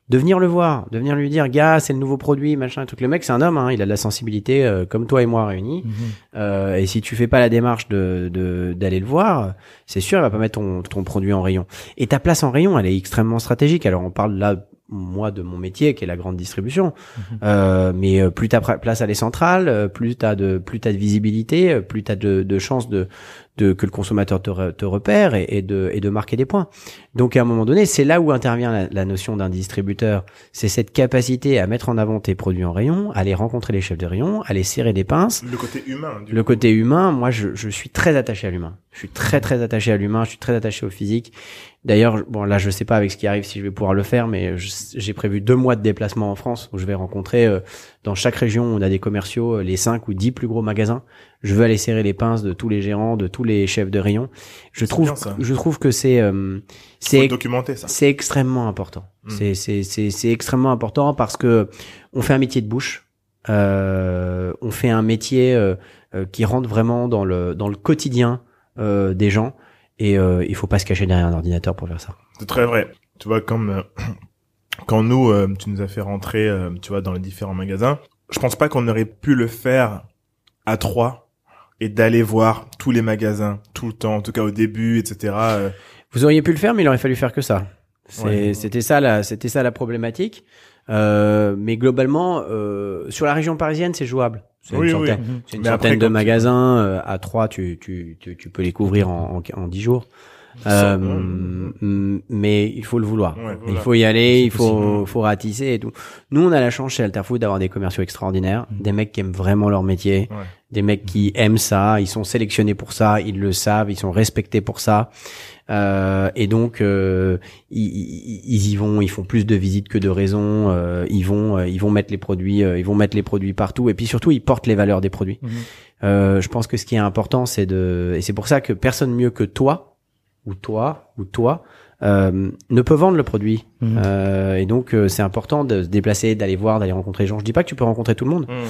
de venir le voir, de venir lui dire gars, c'est le nouveau produit, machin, truc. Le mec, c'est un homme, hein, il a de la sensibilité euh, comme toi et moi réunis. Mhm. Euh, et si tu fais pas la démarche de de- d'aller le voir, c'est sûr, il va pas mettre ton, ton produit en rayon. Et ta place en rayon, elle est extrêmement stratégique. Alors on parle là, moi, de mon métier, qui est la grande distribution. Euh, mais euh, plus ta place elle est centrale, euh, plus t'as de plus t'as de visibilité, euh, plus t'as de, de chances de, de que le consommateur te, re- te repère et, et de et de marquer des points. Donc à un moment donné, c'est là où intervient la, la notion d'un distributeur. C'est cette capacité à mettre en avant tes produits en rayon, aller rencontrer les chefs de rayon, aller serrer des pinces. Le côté humain. Du Le coup. côté humain, moi, je, je suis très attaché à l'humain. Je suis très très attaché à l'humain. Je suis très attaché au physique. D'ailleurs, bon là, je sais pas avec ce qui arrive si je vais pouvoir le faire, mais j'ai prévu deux mois de déplacement en France où je vais rencontrer euh, dans chaque région où on a des commerciaux euh, les cinq ou dix plus gros magasins. Je veux aller serrer les pinces de tous les gérants, de tous les chefs de rayon. Je trouve, bien, je trouve que c'est euh, c'est c'est extrêmement important. Mm. C'est c'est c'est c'est extrêmement important parce que on fait un métier de bouche. Euh, on fait un métier euh, euh, qui rentre vraiment dans le dans le quotidien euh, des gens et euh, il faut pas se cacher derrière un ordinateur pour faire ça. C'est très vrai. Tu vois, comme euh, quand nous, euh, tu nous as fait rentrer, euh, tu vois, dans les différents magasins, je pense pas qu'on aurait pu le faire à trois et d'aller voir tous les magasins tout le temps, en tout cas au début, etc. euh, Vous auriez pu le faire, mais il aurait fallu faire que ça. Ouais. C'était ça la c'était ça la problématique. Euh, mais globalement, euh, sur la région parisienne, c'est jouable. C'est une Oui, centaine, Mhm. une après, centaine de magasins. euh, à trois, tu, tu, tu, tu peux les couvrir en, en, en 10 jours. Euh, mais il faut le vouloir. Ouais, Il faut y aller, il faut, possible. faut ratisser et tout. Nous, on a la chance chez Alterfood d'avoir des commerciaux extraordinaires, des mecs qui aiment vraiment leur métier, Ouais. des mecs qui aiment ça, ils sont sélectionnés pour ça, ils le savent, ils sont respectés pour ça. Euh, et donc euh, ils, y vont, ils font plus de visites que de raisons. euh, ils vont, euh, ils vont mettre les produits, euh, ils vont mettre les produits partout. Et puis surtout, ils portent les valeurs des produits. Mhm. Euh, je pense que ce qui est important, c'est de, et c'est pour ça que personne mieux que toi ou toi ou toi euh, ne peut vendre le produit. Mhm. Euh, et donc euh, c'est important de se déplacer, d'aller voir, d'aller rencontrer les gens. Je dis pas que tu peux rencontrer tout le monde, Hmm.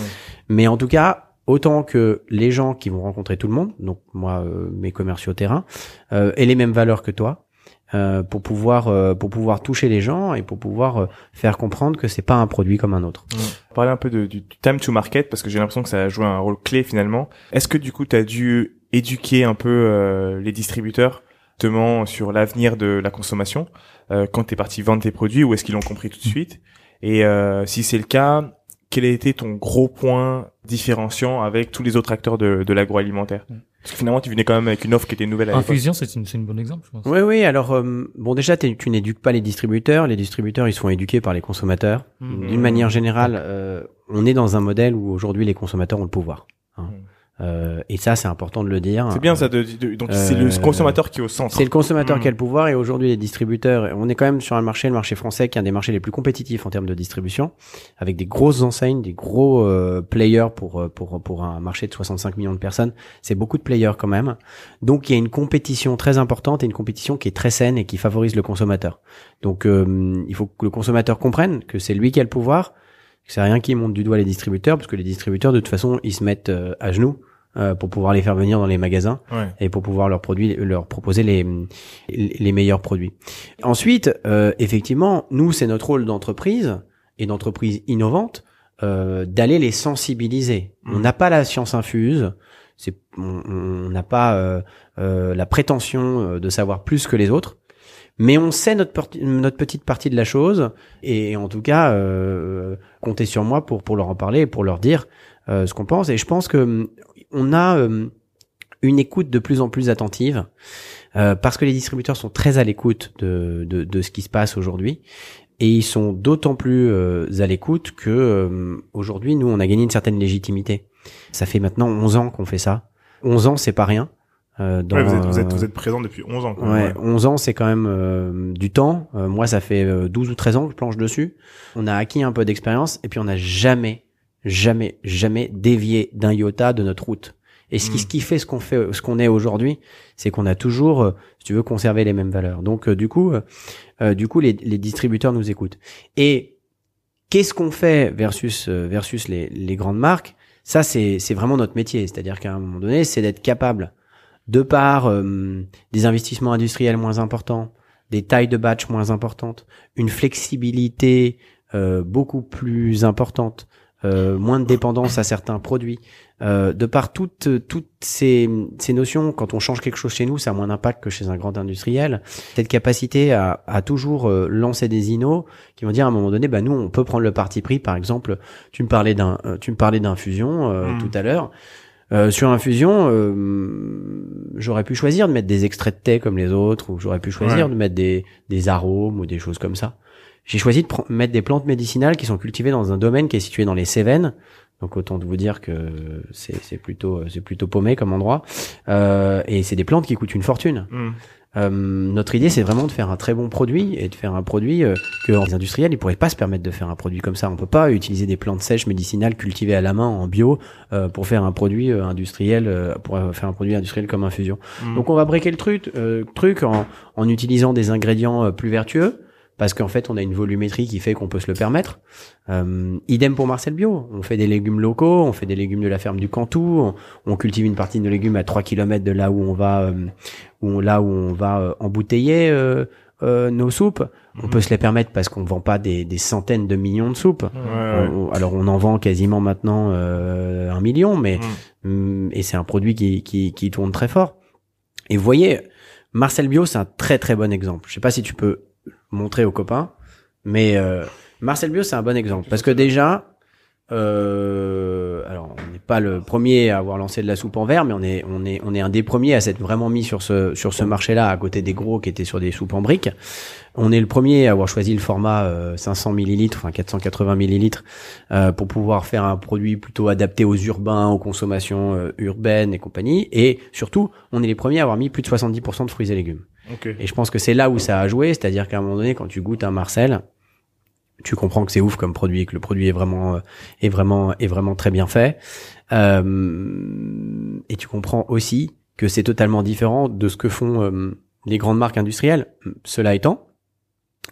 mais en tout cas, autant que les gens qui vont rencontrer tout le monde, donc moi, euh, mes commerciaux terrain, euh, aient les mêmes valeurs que toi, euh, pour pouvoir euh, pour pouvoir toucher les gens et pour pouvoir euh, faire comprendre que c'est pas un produit comme un autre. Parler un peu de, du time to market parce que j'ai l'impression que ça a joué un rôle clé finalement. Est-ce que du coup tu as dû éduquer un peu euh, les distributeurs justement sur l'avenir de la consommation euh, quand tu es parti vendre tes produits ou est-ce qu'ils l'ont compris tout de suite? Et euh, si c'est le cas, quel a été ton gros point différenciant avec tous les autres acteurs de, de l'agroalimentaire Parce que finalement tu venais quand même avec une offre qui était nouvelle à l'époque. Infusion, c'est une, c'est une bonne exemple, je pense. Oui, oui. Alors, euh, bon, déjà, tu n'éduques pas les distributeurs. Les distributeurs, ils sont éduqués par les consommateurs. Mhm. D'une manière générale, euh, on est dans un modèle où aujourd'hui les consommateurs ont le pouvoir. hein. Euh, et ça, c'est important de le dire. C'est bien ça. De, de- donc c'est le Euh, consommateur qui est au centre. C'est le consommateur Mhm. qui a le pouvoir et aujourd'hui les distributeurs, on est quand même sur un marché, le marché français, qui est un des marchés les plus compétitifs en termes de distribution, avec des grosses enseignes, des gros euh, players pour euh, pour pour un marché de 65 millions de personnes. C'est beaucoup de players quand même. Donc il y a une compétition très importante et une compétition qui est très saine et qui favorise le consommateur. Donc euh, il faut que le consommateur comprenne que c'est lui qui a le pouvoir. que C'est rien qui monte du doigt les distributeurs, parce que les distributeurs de toute façon ils se mettent à genoux euh, pour pouvoir les faire venir dans les magasins Ouais. et pour pouvoir leur produit leur proposer les les meilleurs produits. Ensuite, euh, effectivement, nous c'est notre rôle d'entreprise et d'entreprise innovante euh, d'aller les sensibiliser. On Mm. n'a pas la science infuse, c'est on on n'a pas euh, euh, la prétention euh, de savoir plus que les autres, mais on sait notre, notre petite partie de la chose et en tout cas euh, comptez sur moi pour pour leur en parler et pour leur dire euh, ce qu'on pense. Et je pense que on a euh, une écoute de plus en plus attentive euh, parce que les distributeurs sont très à l'écoute de, de, de ce qui se passe aujourd'hui. Et ils sont d'autant plus euh, à l'écoute que euh, aujourd'hui, nous, on a gagné une certaine légitimité. Ça fait maintenant 11 ans qu'on fait ça. 11 ans, c'est pas rien. Euh, dans, Ouais, vous, êtes, vous, êtes, vous êtes présent depuis 11 ans. Quoi. Ouais, 11 ans, c'est quand même euh, du temps. Euh, moi, ça fait euh, 12 ou 13 ans que je planche dessus. On a acquis un peu d'expérience et puis on n'a jamais, jamais, jamais dévié d'un iota de notre route. Et ce qui, Mm. ce qui fait ce qu'on fait, ce qu'on est aujourd'hui, c'est qu'on a toujours, euh, si tu veux, conservé les mêmes valeurs. Donc, euh, du coup, euh, du coup, les, les distributeurs nous écoutent. Et qu'est-ce qu'on fait versus euh, versus les, les grandes marques? Ça, c'est c'est vraiment notre métier. C'est-à-dire qu'à un moment donné, c'est d'être capable, de par euh, des investissements industriels moins importants, des tailles de batch moins importantes, une flexibilité euh, beaucoup plus importante, euh, moins de dépendance à certains produits. Euh, de par toutes toutes ces, ces notions, quand on change quelque chose chez nous, ça a moins d'impact que chez un grand industriel. Cette capacité à, à toujours euh, lancer des innos qui vont dire à un moment donné, bah nous on peut prendre le parti pris. Par exemple, tu me parlais d'un euh, tu me parlais d'infusion euh, Mm. tout à l'heure. Euh, sur infusion, euh, j'aurais pu choisir de mettre des extraits de thé comme les autres, ou j'aurais pu choisir Ouais. de mettre des, des arômes ou des choses comme ça. J'ai choisi de mettre des plantes médicinales qui sont cultivées dans un domaine qui est situé dans les Cévennes. Donc autant de vous dire que c'est plutôt c'est plutôt paumé comme endroit. Euh, et c'est des plantes qui coûtent une fortune. Mm. Euh, notre idée, c'est vraiment de faire un très bon produit et de faire un produit euh, que les industriels ils pourraient pas se permettre de faire un produit comme ça. On peut pas utiliser des plantes sèches médicinales cultivées à la main en bio euh, pour faire un produit euh, industriel, euh, pour euh, faire un produit industriel comme infusion. Mm. Donc on va briquer le truc, euh, truc en, en utilisant des ingrédients euh, plus vertueux. Parce qu'en fait, on a une volumétrie qui fait qu'on peut se le permettre. Euh, idem pour Marcel Bio. On fait des légumes locaux, on fait des légumes de la ferme du Cantou, on, on cultive une partie de nos légumes à 3 km de là où on va, euh, où on- là où on va euh, embouteiller euh, euh, nos soupes. On Mhm. peut se les permettre parce qu'on vend pas des, des centaines de millions de soupes. Ouais. On- alors on en vend quasiment maintenant euh, un million, mais Mm. Hum, et c'est un produit qui, qui, qui tourne très fort. Et vous voyez, Marcel Bio, c'est un très très bon exemple. Je sais pas si tu peux montrer aux copains, mais euh, Marcel Bio, c'est un bon exemple parce que déjà, euh, alors on n'est pas le premier à avoir lancé de la soupe en verre, mais on est on est on est un des premiers à s'être vraiment mis sur ce sur ce marché-là à côté des gros qui étaient sur des soupes en briques. On est le premier à avoir choisi le format euh, 500 millilitres, enfin 480 millilitres, euh, pour pouvoir faire un produit plutôt adapté aux urbains, aux consommations euh, urbaines et compagnie. Et surtout, on est les premiers à avoir mis plus de 70% de fruits et légumes. Et je pense que c'est là où ça a joué, c'est-à-dire qu'à un moment donné, quand tu goûtes un Marcel, tu comprends que c'est ouf comme produit, que le produit est vraiment euh, est vraiment est vraiment très bien fait. Euh, et tu comprends aussi que c'est totalement différent de ce que font euh, les grandes marques industrielles. Cela étant,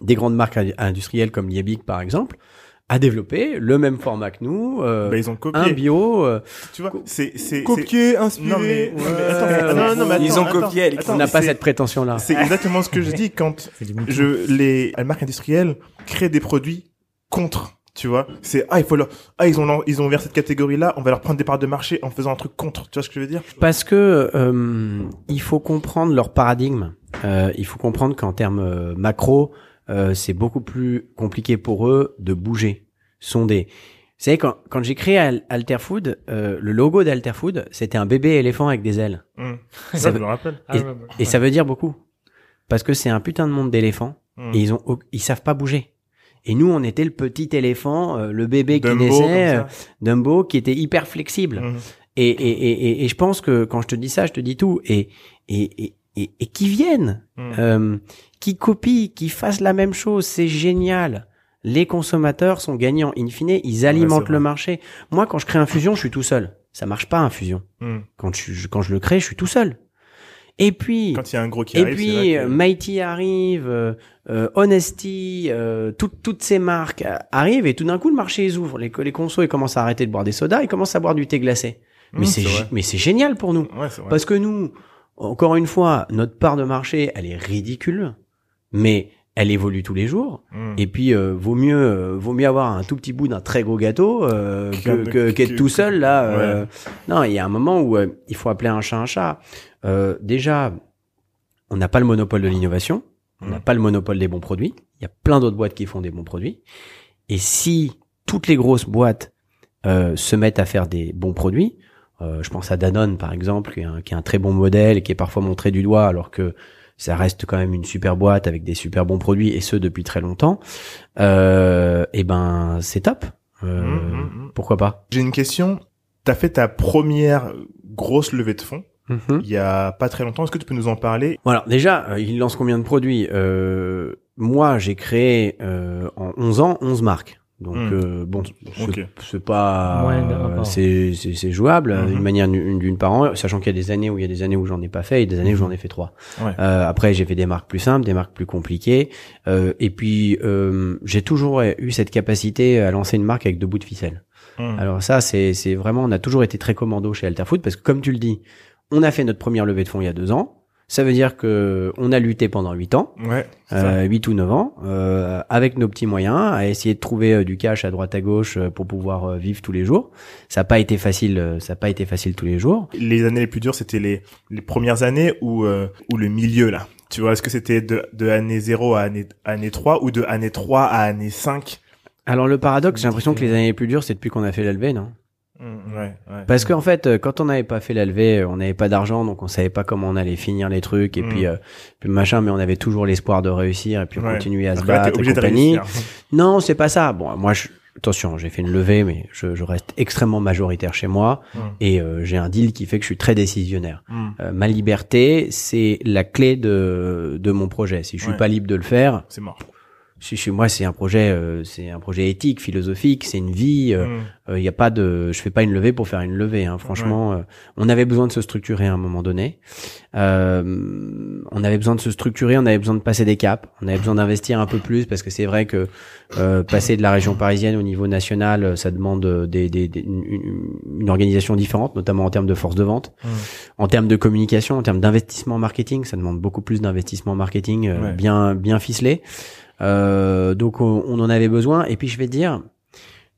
des grandes marques in- industrielles comme Liebig par exemple a développé le même format que nous, euh, Bah, ils ont copié. un bio. euh, Tu vois, c'est c'est Copier, inspiré. Non mais, non, mais attends, Ouais, mais- non, non, mais Ils ont attends, copié, attends, on n'a pas c'est- cette prétention-là. C'est exactement ce que je dis quand je les les marques industrielles créent des produits contre. Tu vois, c'est ah il faut leur ah ils ont ils ont ouvert cette catégorie là, on va leur prendre des parts de marché en faisant un truc contre. Tu vois ce que je veux dire? Parce que euh, il faut comprendre leur paradigme. Euh, il faut comprendre qu'en termes euh, macro, euh, c'est beaucoup plus compliqué pour eux de bouger, sonder. Vous savez, quand, quand j'ai créé Al- Alterfood, euh, le logo d'Alterfood, c'était un bébé éléphant avec des ailes. Hum. Ça je me rappelle. Ah, Et ça veut dire beaucoup. Parce que c'est un putain de monde d'éléphants Hum. et ils ont ils savent pas bouger. Et nous, on était le petit éléphant, euh, le bébé qui naissait, euh. Dumbo, qui était hyper flexible. Hum. Et, et, et, et, et je pense que quand je te dis ça, je te dis tout. Et, et, et, et, et qui viennent, Hum. euh, qui copient, qui fassent la même chose, c'est génial. Les consommateurs sont gagnants. In fine, ils alimentent le marché. Moi, quand je crée un fusion, je suis tout seul. Ça marche pas un fusion. Hum. Quand je, quand je le crée, je suis tout seul. Et puis, Quand il y a un gros qui et arrive, puis euh, que- Mighty arrive, euh, euh, Honesty, euh, toutes toutes ces marques euh, arrivent et tout d'un coup le marché ils ouvrent. Les, les consos ils commencent à arrêter de boire des sodas, ils commencent à boire du thé glacé. Mais Hum, c'est mais c'est génial pour nous Ouais, parce que nous, encore une fois, notre part de marché elle est ridicule, mais elle évolue tous les jours. Mm. Et puis euh, vaut mieux euh, vaut mieux avoir un tout petit bout d'un très gros gâteau euh, que, que qu'être tout seul là. Euh. Non, il y a un moment où il faut appeler un chat un chat. déjà, on n'a pas le monopole de l'innovation, on n'a mm. pas le monopole des bons produits. Il y a plein d'autres boîtes qui font des bons produits. Et si toutes les grosses boîtes se mettent à faire des bons produits, je pense à Danone par exemple, qui est, un, qui est un très bon modèle et qui est parfois montré du doigt alors que ça reste quand même une super boîte avec des super bons produits et ce depuis très longtemps. Euh, et ben c'est top. Euh, mmh, mmh, mmh. Pourquoi pas? J'ai une question. T'as fait ta première grosse levée de fonds. Il y a pas très longtemps, est-ce que tu peux nous en parler? Alors déjà, euh, il lance combien de produits? Euh, Moi, j'ai créé euh, en 11 ans 11 marques. Donc hmm. euh, bon, c'est pas, c'est c'est jouable d'une hmm. manière d'une par an, sachant qu'il y a des années où il y a des années où j'en ai pas fait et des années où j'en ai fait trois. Euh, après j'ai fait des marques plus simples, des marques plus compliquées, euh, et puis euh, j'ai toujours eu cette capacité à lancer une marque avec deux bouts de ficelle. Hmm. Alors ça c'est c'est vraiment, on a toujours été très commando chez Alterfood parce que comme tu le dis, on a fait notre première levée de fonds il y a deux ans. Ça veut dire que on a lutté pendant 8 ans, ouais, euh, 8 ou 9 ans, euh, avec nos petits moyens, à essayer de trouver euh, du cash à droite à gauche euh, pour pouvoir euh, vivre tous les jours. Ça n'a pas été facile, ça n'a pas été facile tous les jours. Les années les plus dures, c'était les, les premières années ou ou le milieu là. Tu vois, est-ce que c'était de, de année 0 à année, année 3 ou de année 3 à année 5 Alors le paradoxe, j'ai l'impression que les années les plus dures, c'est depuis qu'on a fait l'LV, non? Mmh, ouais, ouais. Parce qu'en fait, euh, quand on n'avait pas fait la levée, euh, on n'avait pas d'argent, donc on savait pas comment on allait finir les trucs et puis, mmh. euh, puis machin, mais on avait toujours l'espoir de réussir et puis on continuait à se battre et compagnie. Non, c'est pas ça. Bon, moi, je, attention, j'ai fait une levée, mais je, je, reste extrêmement majoritaire chez moi mmh. et j'ai un deal qui fait que je suis très décisionnaire. ma liberté, c'est la clé de de mon projet. Si je suis pas libre de le faire, c'est mort chez moi c'est un projet euh, c'est un projet éthique philosophique c'est une vie il euh, mmh. euh, y a pas de je fais pas une levée pour faire une levée hein, franchement on avait besoin de se structurer à un moment donné. On avait besoin de se structurer on avait besoin de passer des caps on avait besoin d'investir un peu plus parce que c'est vrai que passer de la région parisienne au niveau national ça demande des, des, une, organisation différente notamment en termes de force de vente. Mmh. en termes de communication en termes d'investissement marketing ça demande beaucoup plus d'investissement marketing bien bien ficelé euh, donc on, en avait besoin. Et puis je vais dire,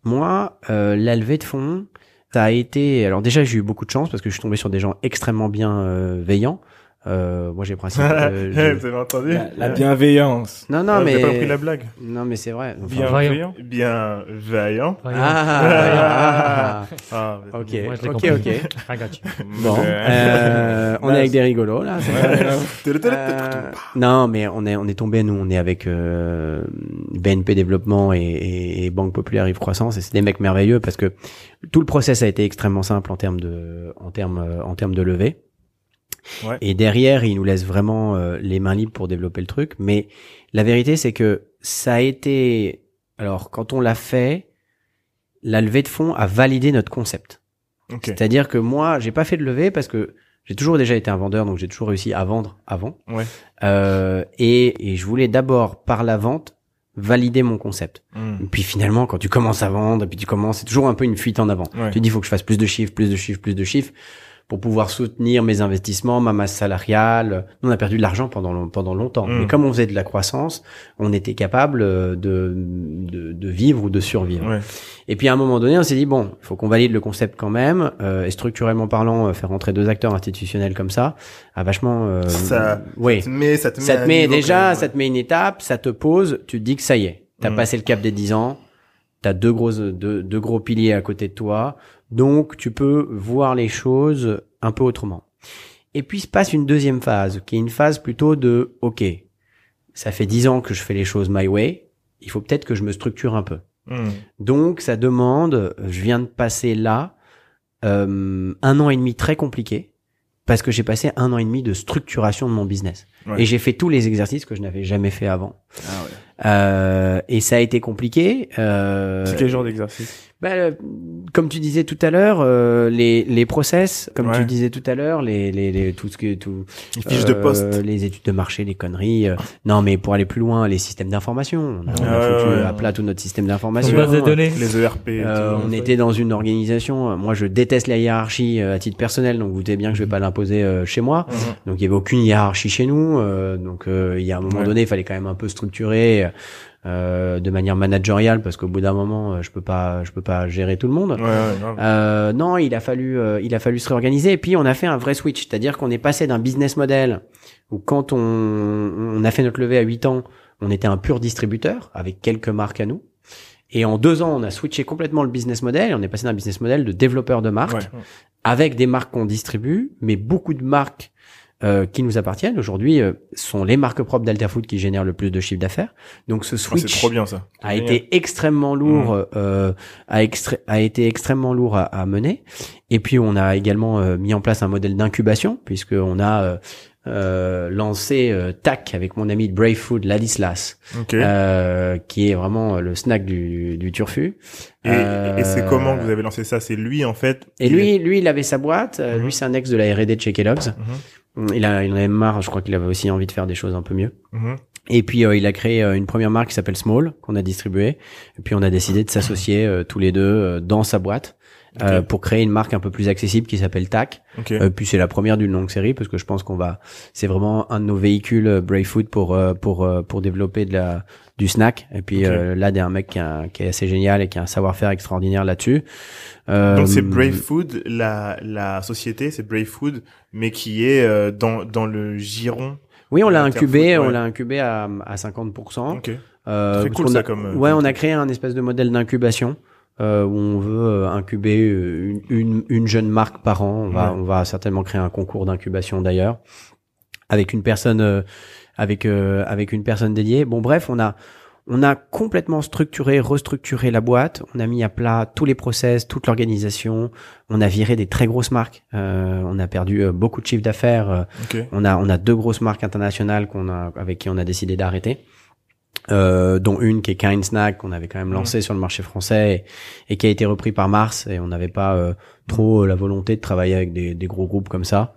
moi, euh, la levée de fonds, ça a été. Alors déjà, j'ai eu beaucoup de chance parce que je suis tombé sur des gens extrêmement bienveillants. Euh, moi, j'ai le principe. Euh, Vous avez entendu la, la, bienveillance. Non, non, mais. pas compris la blague. Non, mais c'est vrai. Enfin, bienveillant. Bienveillant. Ah, ah, ah, ah, ok, moi, ok, compris. ok. bon, euh, on est avec des rigolos là. euh, non, mais on est on est tombé nous, on est avec euh, BNP Développement et, et, et, Banque Populaire Yves Croissance et c'est des mecs merveilleux parce que tout le process a été extrêmement simple en termes de en termes en termes de levée. Et derrière, il nous laisse vraiment euh, les mains libres pour développer le truc. Mais la vérité, c'est que ça a été, alors quand on l'a fait, la levée de fonds a validé notre concept. C'est-à-dire que moi, j'ai pas fait de levée parce que j'ai toujours déjà été un vendeur, donc j'ai toujours réussi à vendre avant. Ouais. Euh, et, et, je voulais d'abord par la vente valider mon concept. Hmm. Et puis finalement, quand tu commences à vendre, et puis tu commences, c'est toujours un peu une fuite en avant. Tu dis, il faut que je fasse plus de chiffres, plus de chiffres, plus de chiffres pour pouvoir soutenir mes investissements, ma masse salariale. On a perdu de l'argent pendant pendant longtemps. Mm. Mais comme on faisait de la croissance, on était capable de de, de vivre ou de survivre. Et puis à un moment donné, on s'est dit bon, il faut qu'on valide le concept quand même. Euh, et structurellement parlant, euh, faire rentrer deux acteurs institutionnels comme ça, a vachement. Euh, ça, oui. Ça te met, ça te met, ça te met déjà, ça te met une étape, ça te pose. Tu te dis que ça y est, t'as mm. passé le cap des dix ans. T'as deux gros deux, deux gros piliers à côté de toi. Donc tu peux voir les choses un peu autrement. Et puis se passe une deuxième phase, qui est une phase plutôt de OK, ça fait dix ans que je fais les choses my way, il faut peut-être que je me structure un peu. Hmm. Donc ça demande, je viens de passer là euh, un an et demi très compliqué, parce que j'ai passé un an et demi de structuration de mon business. Et j'ai fait tous les exercices que je n'avais jamais fait avant. Ah ouais. Euh, et ça a été compliqué. Euh, C'est quel genre d'exercice bah, euh, comme tu disais tout à l'heure, euh, les les process, comme Ouais. tu disais tout à l'heure, les les, les tout ce que tout Les fiches de euh, poste. les études de marché, les conneries. euh, non, mais pour aller plus loin, les systèmes d'information. On a, on a Ouais, foutu ouais, à plat tout notre système d'information. de données. Les ERP. et Euh, tout. on était dans une organisation. Moi, je déteste la hiérarchie euh, à titre personnel, donc vous doutez bien que je vais pas l'imposer euh, chez moi. Mhm. Donc il y avait aucune hiérarchie chez nous. euh, donc euh, il y a un moment Ouais. donné, il fallait quand même un peu structurer euh, de manière managériale parce qu'au bout d'un moment, euh, je peux pas, je peux pas gérer tout le monde. Ouais, ouais, grave. Euh, non, il a fallu, euh, il a fallu se réorganiser. Et puis on a fait un vrai switch, c'est-à-dire qu'on est passé d'un business model où quand on, on a fait notre levée à 8 ans, on était un pur distributeur avec quelques marques à nous. Et en deux ans, on a switché complètement le business model. Et on est passé d'un business model de développeur de marques Ouais. avec des marques qu'on distribue, mais beaucoup de marques euh, qui nous appartiennent aujourd'hui euh, sont les marques propres d'Alterfood qui génèrent le plus de chiffre d'affaires. Donc ce Oh, c'est switch trop bien ça. a Génial. été extrêmement lourd, euh, a, extré- a été extrêmement lourd à, à mener. Et puis on a également euh, mis en place un modèle d'incubation puisque on a euh, euh, lancé euh, TAC avec mon ami de Brave Food, Ladislas, Ok. euh, qui est vraiment le snack du, du turfu. et Euh, et c'est comment que vous avez lancé ça? C'est lui en fait. Et lui, lui, il avait sa boîte. Euh, Mhm. Lui, c'est un ex de la R&D de chez Kellogg's. Il, a, il en avait marre. Je crois qu'il avait aussi envie de faire des choses un peu mieux. Mhm. Et puis euh, il a créé euh, une première marque qui s'appelle Small qu'on a distribuée. Et puis on a décidé de s'associer euh, tous les deux dans sa boîte euh, pour créer une marque un peu plus accessible qui s'appelle TAC. Ok. Euh, puis c'est la première d'une longue série parce que je pense qu'on va, c'est vraiment un de nos véhicules euh, Brave Food pour euh, pour euh, pour développer de la du snack. Et puis euh, là, il y a un mec qui, a- qui est assez génial et qui a un savoir-faire extraordinaire là-dessus. Euh, Donc c'est Brave Food, la la société, c'est Brave Food, mais qui est euh, dans dans le giron. Oui, on l'a incubé, on l'a incubé à à 50%. Ok. Euh, Très parce cool, ça, comme, ouais, on a créé un espèce de modèle d'incubation euh, où on veut euh, incuber euh, une, une, une jeune marque par an. On va, Ouais. on va certainement créer un concours d'incubation d'ailleurs avec une personne, euh, avec euh, avec une personne dédiée. Bon, bref, on a on a complètement structuré, restructuré la boîte. On a mis à plat tous les process, toute l'organisation. On a viré des très grosses marques. Euh, on a perdu euh, beaucoup de chiffre d'affaires. on a on a deux grosses marques internationales qu'on a avec qui on a décidé d'arrêter. Euh, dont une qui est Kind Snack qu'on avait quand même lancé sur le marché français et, et qui a été repris par Mars et on n'avait pas euh, trop la volonté de travailler avec des, des gros groupes comme ça.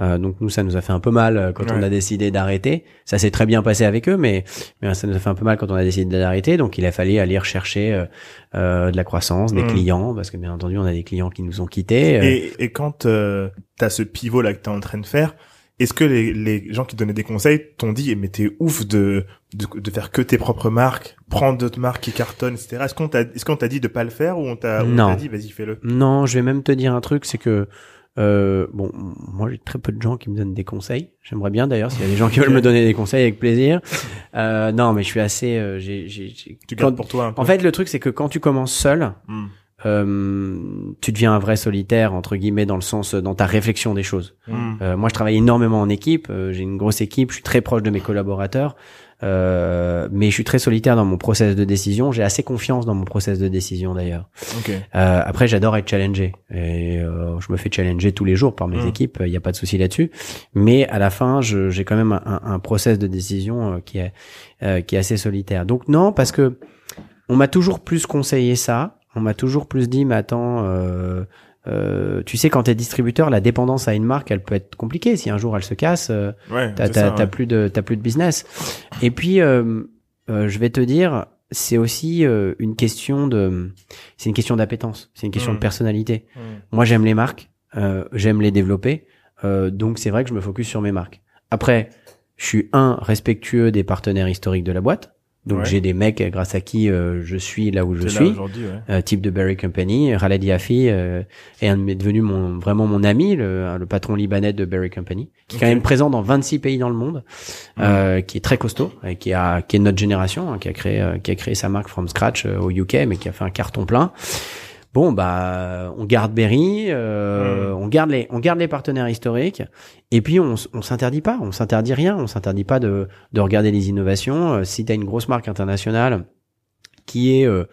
Euh, donc nous ça nous a fait un peu mal euh, quand on a décidé d'arrêter. Ça s'est très bien passé avec eux mais mais ça nous a fait un peu mal quand on a décidé d'arrêter. Donc il a fallu aller rechercher euh, euh, de la croissance, des Mm. clients parce que bien entendu on a des clients qui nous ont quittés. Euh, Et, et quand euh, t'as ce pivot là que t'es en train de faire, est-ce que les, les gens qui donnaient des conseils t'ont dit, mais t'es ouf de, de de faire que tes propres marques, prendre d'autres marques qui cartonnent, etc. Est-ce qu'on t'a est-ce qu'on t'a dit de pas le faire ou on t'a dit vas-y fais-le? Non, je vais même te dire un truc, c'est que euh, bon, moi j'ai très peu de gens qui me donnent des conseils. J'aimerais bien d'ailleurs s'il y a des gens qui veulent me donner des conseils avec plaisir. Euh, non, mais je suis assez. euh, j'ai, j'ai, Tu quand- gardes pour toi un peu. En fait, le truc c'est que quand tu commences seul, Hmm. Euh, tu deviens un vrai solitaire entre guillemets dans le sens dans ta réflexion des choses. Hmm. Euh, moi, je travaille énormément en équipe. euh, j'ai une grosse équipe. Je suis très proche de mes collaborateurs. Euh, mais je suis très solitaire dans mon process de décision. J'ai assez confiance dans mon process de décision d'ailleurs. Ok. Euh, après, j'adore être challengé et euh, je me fais challenger tous les jours par mes Mm. équipes. Il n'y a pas de souci là-dessus. Mais à la fin, je- j'ai quand même un, un- un process de décision euh, qui est euh, qui est assez solitaire. Donc non, parce que on m'a toujours plus conseillé ça. On m'a toujours plus dit, mais attends. Euh, euh, tu sais, quand t'es distributeur, la dépendance à une marque, elle peut être compliquée. Si un jour elle se casse, euh, Ouais. t'as ouais. plus de t'as plus de business. Et puis euh, euh, je vais te dire, c'est aussi euh, une question de c'est une question d'appétence, c'est une question de personnalité. Hmm. Moi j'aime les marques, euh, j'aime les développer, euh, donc c'est vrai que je me focus sur mes marques. Après, je suis un respectueux des partenaires historiques de la boîte. Donc Ouais. j'ai des mecs grâce à qui euh, je suis là où je suis ouais. euh, type de Berry Company. Yafi euh, est, un- est devenu mon, vraiment mon ami, le, le patron libanais de Berry Company, qui est quand même présent dans 26 pays dans le monde, euh, qui est très costaud, et qui, a, qui est de notre génération, hein, qui, a créé, euh, qui a créé sa marque from scratch euh, au UK, mais qui a fait un carton plein. Bon bah on garde Berry, euh, on garde les on garde les partenaires historiques et puis on s'interdit pas, on s'interdit rien, on s'interdit pas de de regarder les innovations. Euh, si tu as une grosse marque internationale qui est euh,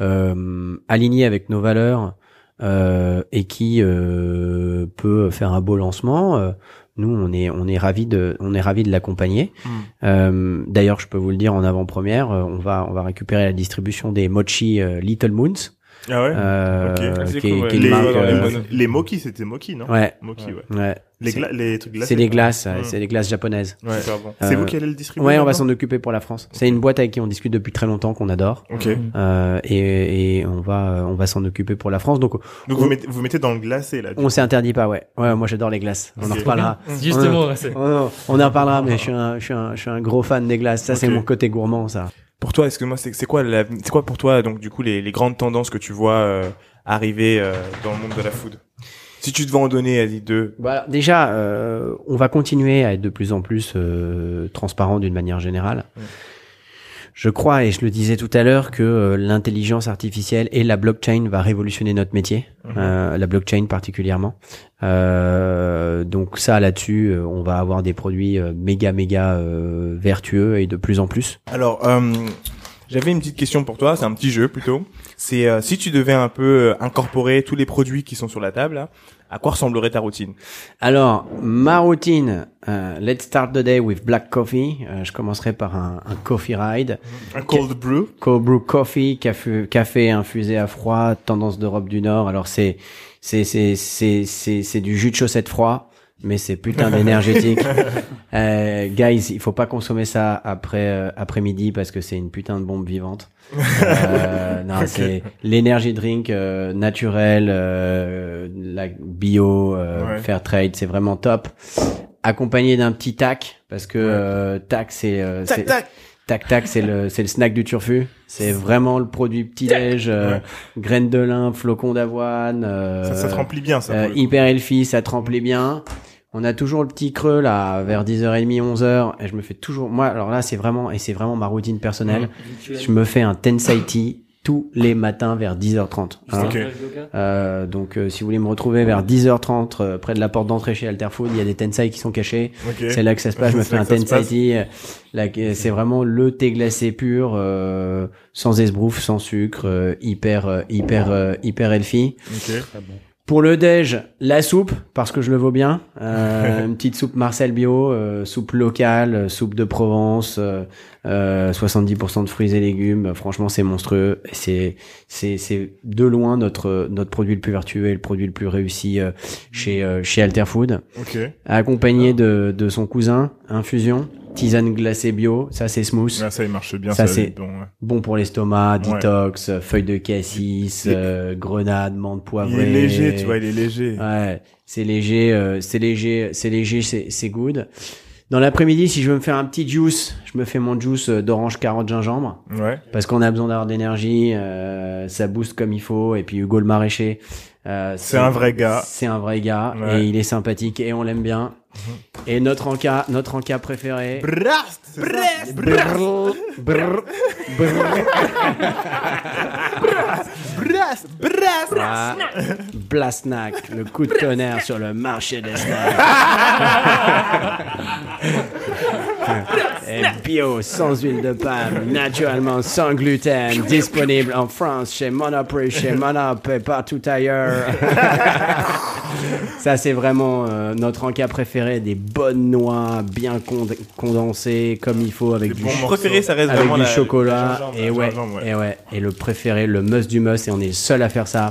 euh, alignée avec nos valeurs euh, et qui euh, peut faire un beau lancement, euh, nous on est on est ravi de on est ravi de l'accompagner. Euh, D'ailleurs, je peux vous le dire en avant-première, on va on va récupérer la distribution des mochi euh, Little Moons. Ah ouais. Euh, qui, cool, ouais. qui une les, marque, les euh, les Moki, c'était Moki, non ouais, Moki, ouais. ouais. Les, les trucs glacés. C'est des glaces, Mm. ouais, c'est des glaces japonaises. Ouais. Bon. C'est Euh, vous qui allez le distribuer Ouais, on va s'en occuper pour la France. C'est une boîte avec qui on discute depuis très longtemps, qu'on adore, Ok. euh, et, et on va, on va s'en occuper pour la France. Donc, Donc vous mettez, vous mettez dans le glacé là. on s'interdit pas, ouais. Ouais, moi j'adore les glaces. On en reparlera. Justement, ouais, c'est- Oh non, on en reparlera, mais je suis un, je suis un, je suis un gros fan des glaces. Ça, c'est mon côté gourmand, ça. Pour toi, est-ce que moi, c'est quoi, la- c'est quoi pour toi, donc du coup, les, les grandes tendances que tu vois euh, arriver euh, dans le monde de la food? Si tu devais en donner, vas-y deux. Voilà. Déjà, euh, on va continuer à être de plus en plus euh, transparent d'une manière générale. Mm. Je crois, et je le disais tout à l'heure, que euh, l'intelligence artificielle et la blockchain va révolutionner notre métier, Mhm. euh, la blockchain particulièrement. Euh, donc ça, là-dessus, euh, on va avoir des produits euh, méga, méga euh, vertueux et de plus en plus. Alors, j'avais une petite question pour toi. C'est un petit jeu plutôt. C'est si tu devais un peu incorporer tous les produits qui sont sur la table, là, à quoi ressemblerait ta routine? Alors, ma routine, euh, let's start the day with black coffee. Euh, je commencerai par un, un coffee ride. Un cold brew. Cold brew coffee, café, café infusé à froid, tendance d'Europe du Nord. Alors c'est c'est c'est c'est c'est c'est du jus de chaussette froid, mais c'est putain d'énergétique. euh, guys, il faut pas consommer ça après euh, après midi parce que c'est une putain de bombe vivante. Euh, non, c'est l'énergie drink euh, naturel, euh, la bio, euh, Ouais. fair trade, c'est vraiment top. Accompagné d'un petit tac parce que euh, tac c'est euh, c'est- Tac tac, c'est le c'est le snack du turfu. C'est vraiment le produit petit déj, euh, Ouais. graines de lin, flocons d'avoine. euh, Ça, ça te remplit bien, ça. euh, hyper healthy, ça te remplit bien. On a toujours le petit creux là vers 10h30, 11h et je me fais toujours moi alors là c'est vraiment et c'est vraiment ma routine personnelle. Je me fais un Tensai Tea tous les matins vers 10h30. hein. Ok. Euh, donc euh, si vous voulez me retrouver vers 10h30 euh, près de la porte d'entrée chez Alterfood, il y a des Tensai qui sont cachés. C'est là que ça se passe. Je me C'est fais un que ça se Tensai passe. tea. euh, là, que- C'est vraiment le thé glacé pur, euh, sans esbrouf, sans sucre, euh, hyper, euh, hyper, euh, hyper healthy. Ok. Pour le déj, la soupe parce que je le vaux bien. Euh, une petite soupe Marcel bio, euh, soupe locale, euh, soupe de Provence, euh, euh, 70% de fruits et légumes. Franchement, c'est monstrueux. C'est c'est c'est de loin notre notre produit le plus vertueux et le produit le plus réussi euh, chez euh, chez Alterfood Ok. accompagné de, de son cousin, infusion, tisane glacée bio, ça c'est smooth, Ouais, ça, il marche bien. Ça, Ça, c'est- bon. ouais. bon pour l'estomac, Ouais. detox, euh, feuilles de cassis, Il- euh, grenade, menthe Il poivrée. est léger, tu vois, il est léger. Ouais, c'est léger, euh, c'est léger, c'est léger, c'est good. Dans l'après-midi, si je veux me faire un petit juice, je me fais mon juice euh, d'orange, carotte, gingembre, Ouais. parce qu'on a besoin d'avoir d'énergie, euh, ça booste comme il faut, et puis Hugo le maraîcher, euh, C'est un vrai gars. C'est un vrai gars, Ouais. Et il est sympathique, et on l'aime bien. Et notre encas, notre encas préféré. Brast brrr. Brast Brast Ah, Blasnack, le coup de tonnerre sur le marché des snacks. Et bio, sans huile de palme, naturellement sans gluten, disponible en France chez Monoprix, chez Monop et partout ailleurs. Ça, c'est vraiment euh, notre encas préféré, des bonnes noix bien cond- condensées comme il faut avec du. Préféré, ça reste avec vraiment du la- chocolat gingembre, et ouais. et ouais et le préféré le must du must et on est le seul à faire ça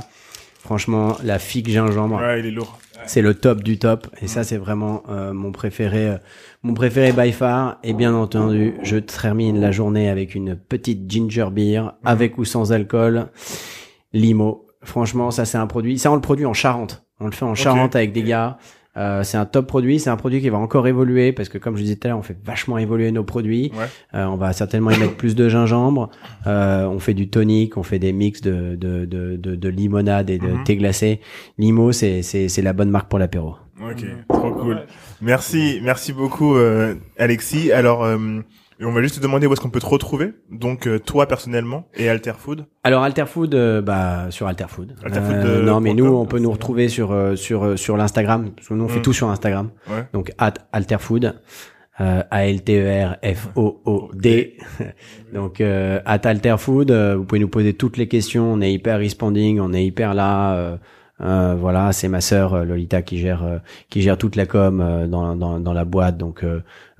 franchement la figue gingembre Ouais, il est lourd. C'est le top du top. Et ça c'est vraiment euh, mon préféré euh, mon préféré by far. Et bien entendu je termine la journée avec une petite ginger beer avec ou sans alcool limo. Franchement ça c'est un produit ça on le produit en Charente. On le fait en Charente avec des gars Euh, c'est un top produit, c'est un produit qui va encore évoluer parce que comme je disais tout à l'heure, on fait vachement évoluer nos produits. Ouais. Euh, on va certainement y mettre plus de gingembre. Euh, on fait du tonic, on fait des mix de de de de, de limonade et de Mhm. thé glacé. Limo, c'est c'est c'est la bonne marque pour l'apéro. Ok, trop cool. Merci, merci beaucoup, euh, Alexis. Alors, euh, on va juste te demander où est-ce qu'on peut te retrouver. Donc, euh, toi personnellement et Alterfood. Alors Alterfood, euh, bah sur Alterfood. Alterfood, Euh, non, mais nous, on peut nous retrouver sur sur sur l'Instagram. Parce que nous, on fait Mm. tout sur Instagram. Ouais. Donc at Alterfood. Euh, A L T E R F O O D. Donc euh, at Alterfood, euh, vous pouvez nous poser toutes les questions. On est hyper responding, on est hyper là. euh, voilà, c'est ma sœur Lolita qui gère euh, qui gère toute la com euh, dans, dans, dans la boîte. Donc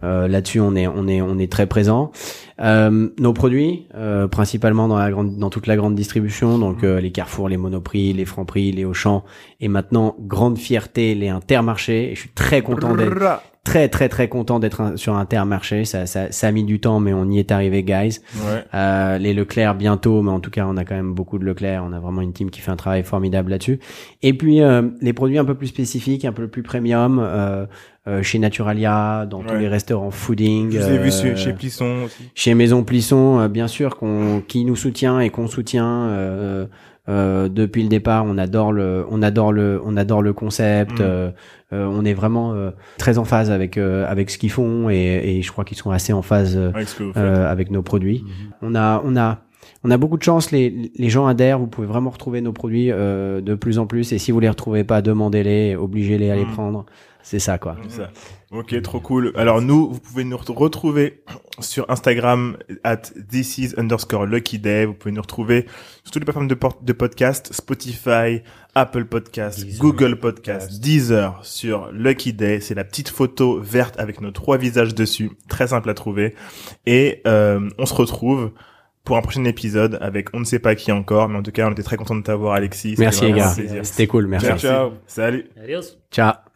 là-dessus, on est on est on est très présent. nos produits, principalement dans la grande dans toute la grande distribution, donc mmh. les Carrefour, les Monoprix, les Franprix, les Auchan, et maintenant grande fierté les Intermarchés. Et je suis très content d'être très très très content d'être sur Intermarché. Ça, ça, ça a mis du temps, mais on y est arrivé, guys. Ouais. Euh, les Leclerc bientôt, mais en tout cas, on a quand même beaucoup de Leclerc. On a vraiment une team qui fait un travail formidable là-dessus. Et puis euh, les produits un peu plus spécifiques, un peu plus premium. Euh, euh, chez Naturalia, dans tous les restaurants fooding. Je vous ai vu chez, chez Plisson aussi. Chez Maison Plisson, bien sûr, qu'on qui nous soutient et qu'on soutient. Euh, euh, depuis le départ, on adore le, on adore le, on adore le concept. Mm. Euh, euh, on est vraiment très en phase avec avec ce qu'ils font et, et je crois qu'ils sont assez en phase avec nos produits. Mm-hmm. On a, on a, on a beaucoup de chance. Les, les gens adhèrent. Vous pouvez vraiment retrouver nos produits de plus en plus. Et si vous les retrouvez pas, demandez-les, obligez-les à les mm. prendre. C'est ça, quoi. Ça. Ok, trop cool. Alors nous, vous pouvez nous retrouver sur Instagram at this is underscore lucky day. Vous pouvez nous retrouver sur toutes les plateformes de, de podcast, Spotify, Apple Podcast, Google Podcast, Deezer sur Lucky Day. C'est la petite photo verte avec nos trois visages dessus. Très simple à trouver. Et euh, on se retrouve pour un prochain épisode avec on ne sait pas qui encore, mais en tout cas, on était très content de t'avoir, Alexis. Merci les gars. C'était cool, merci. Ciao, ciao. Salut. Adios. Ciao.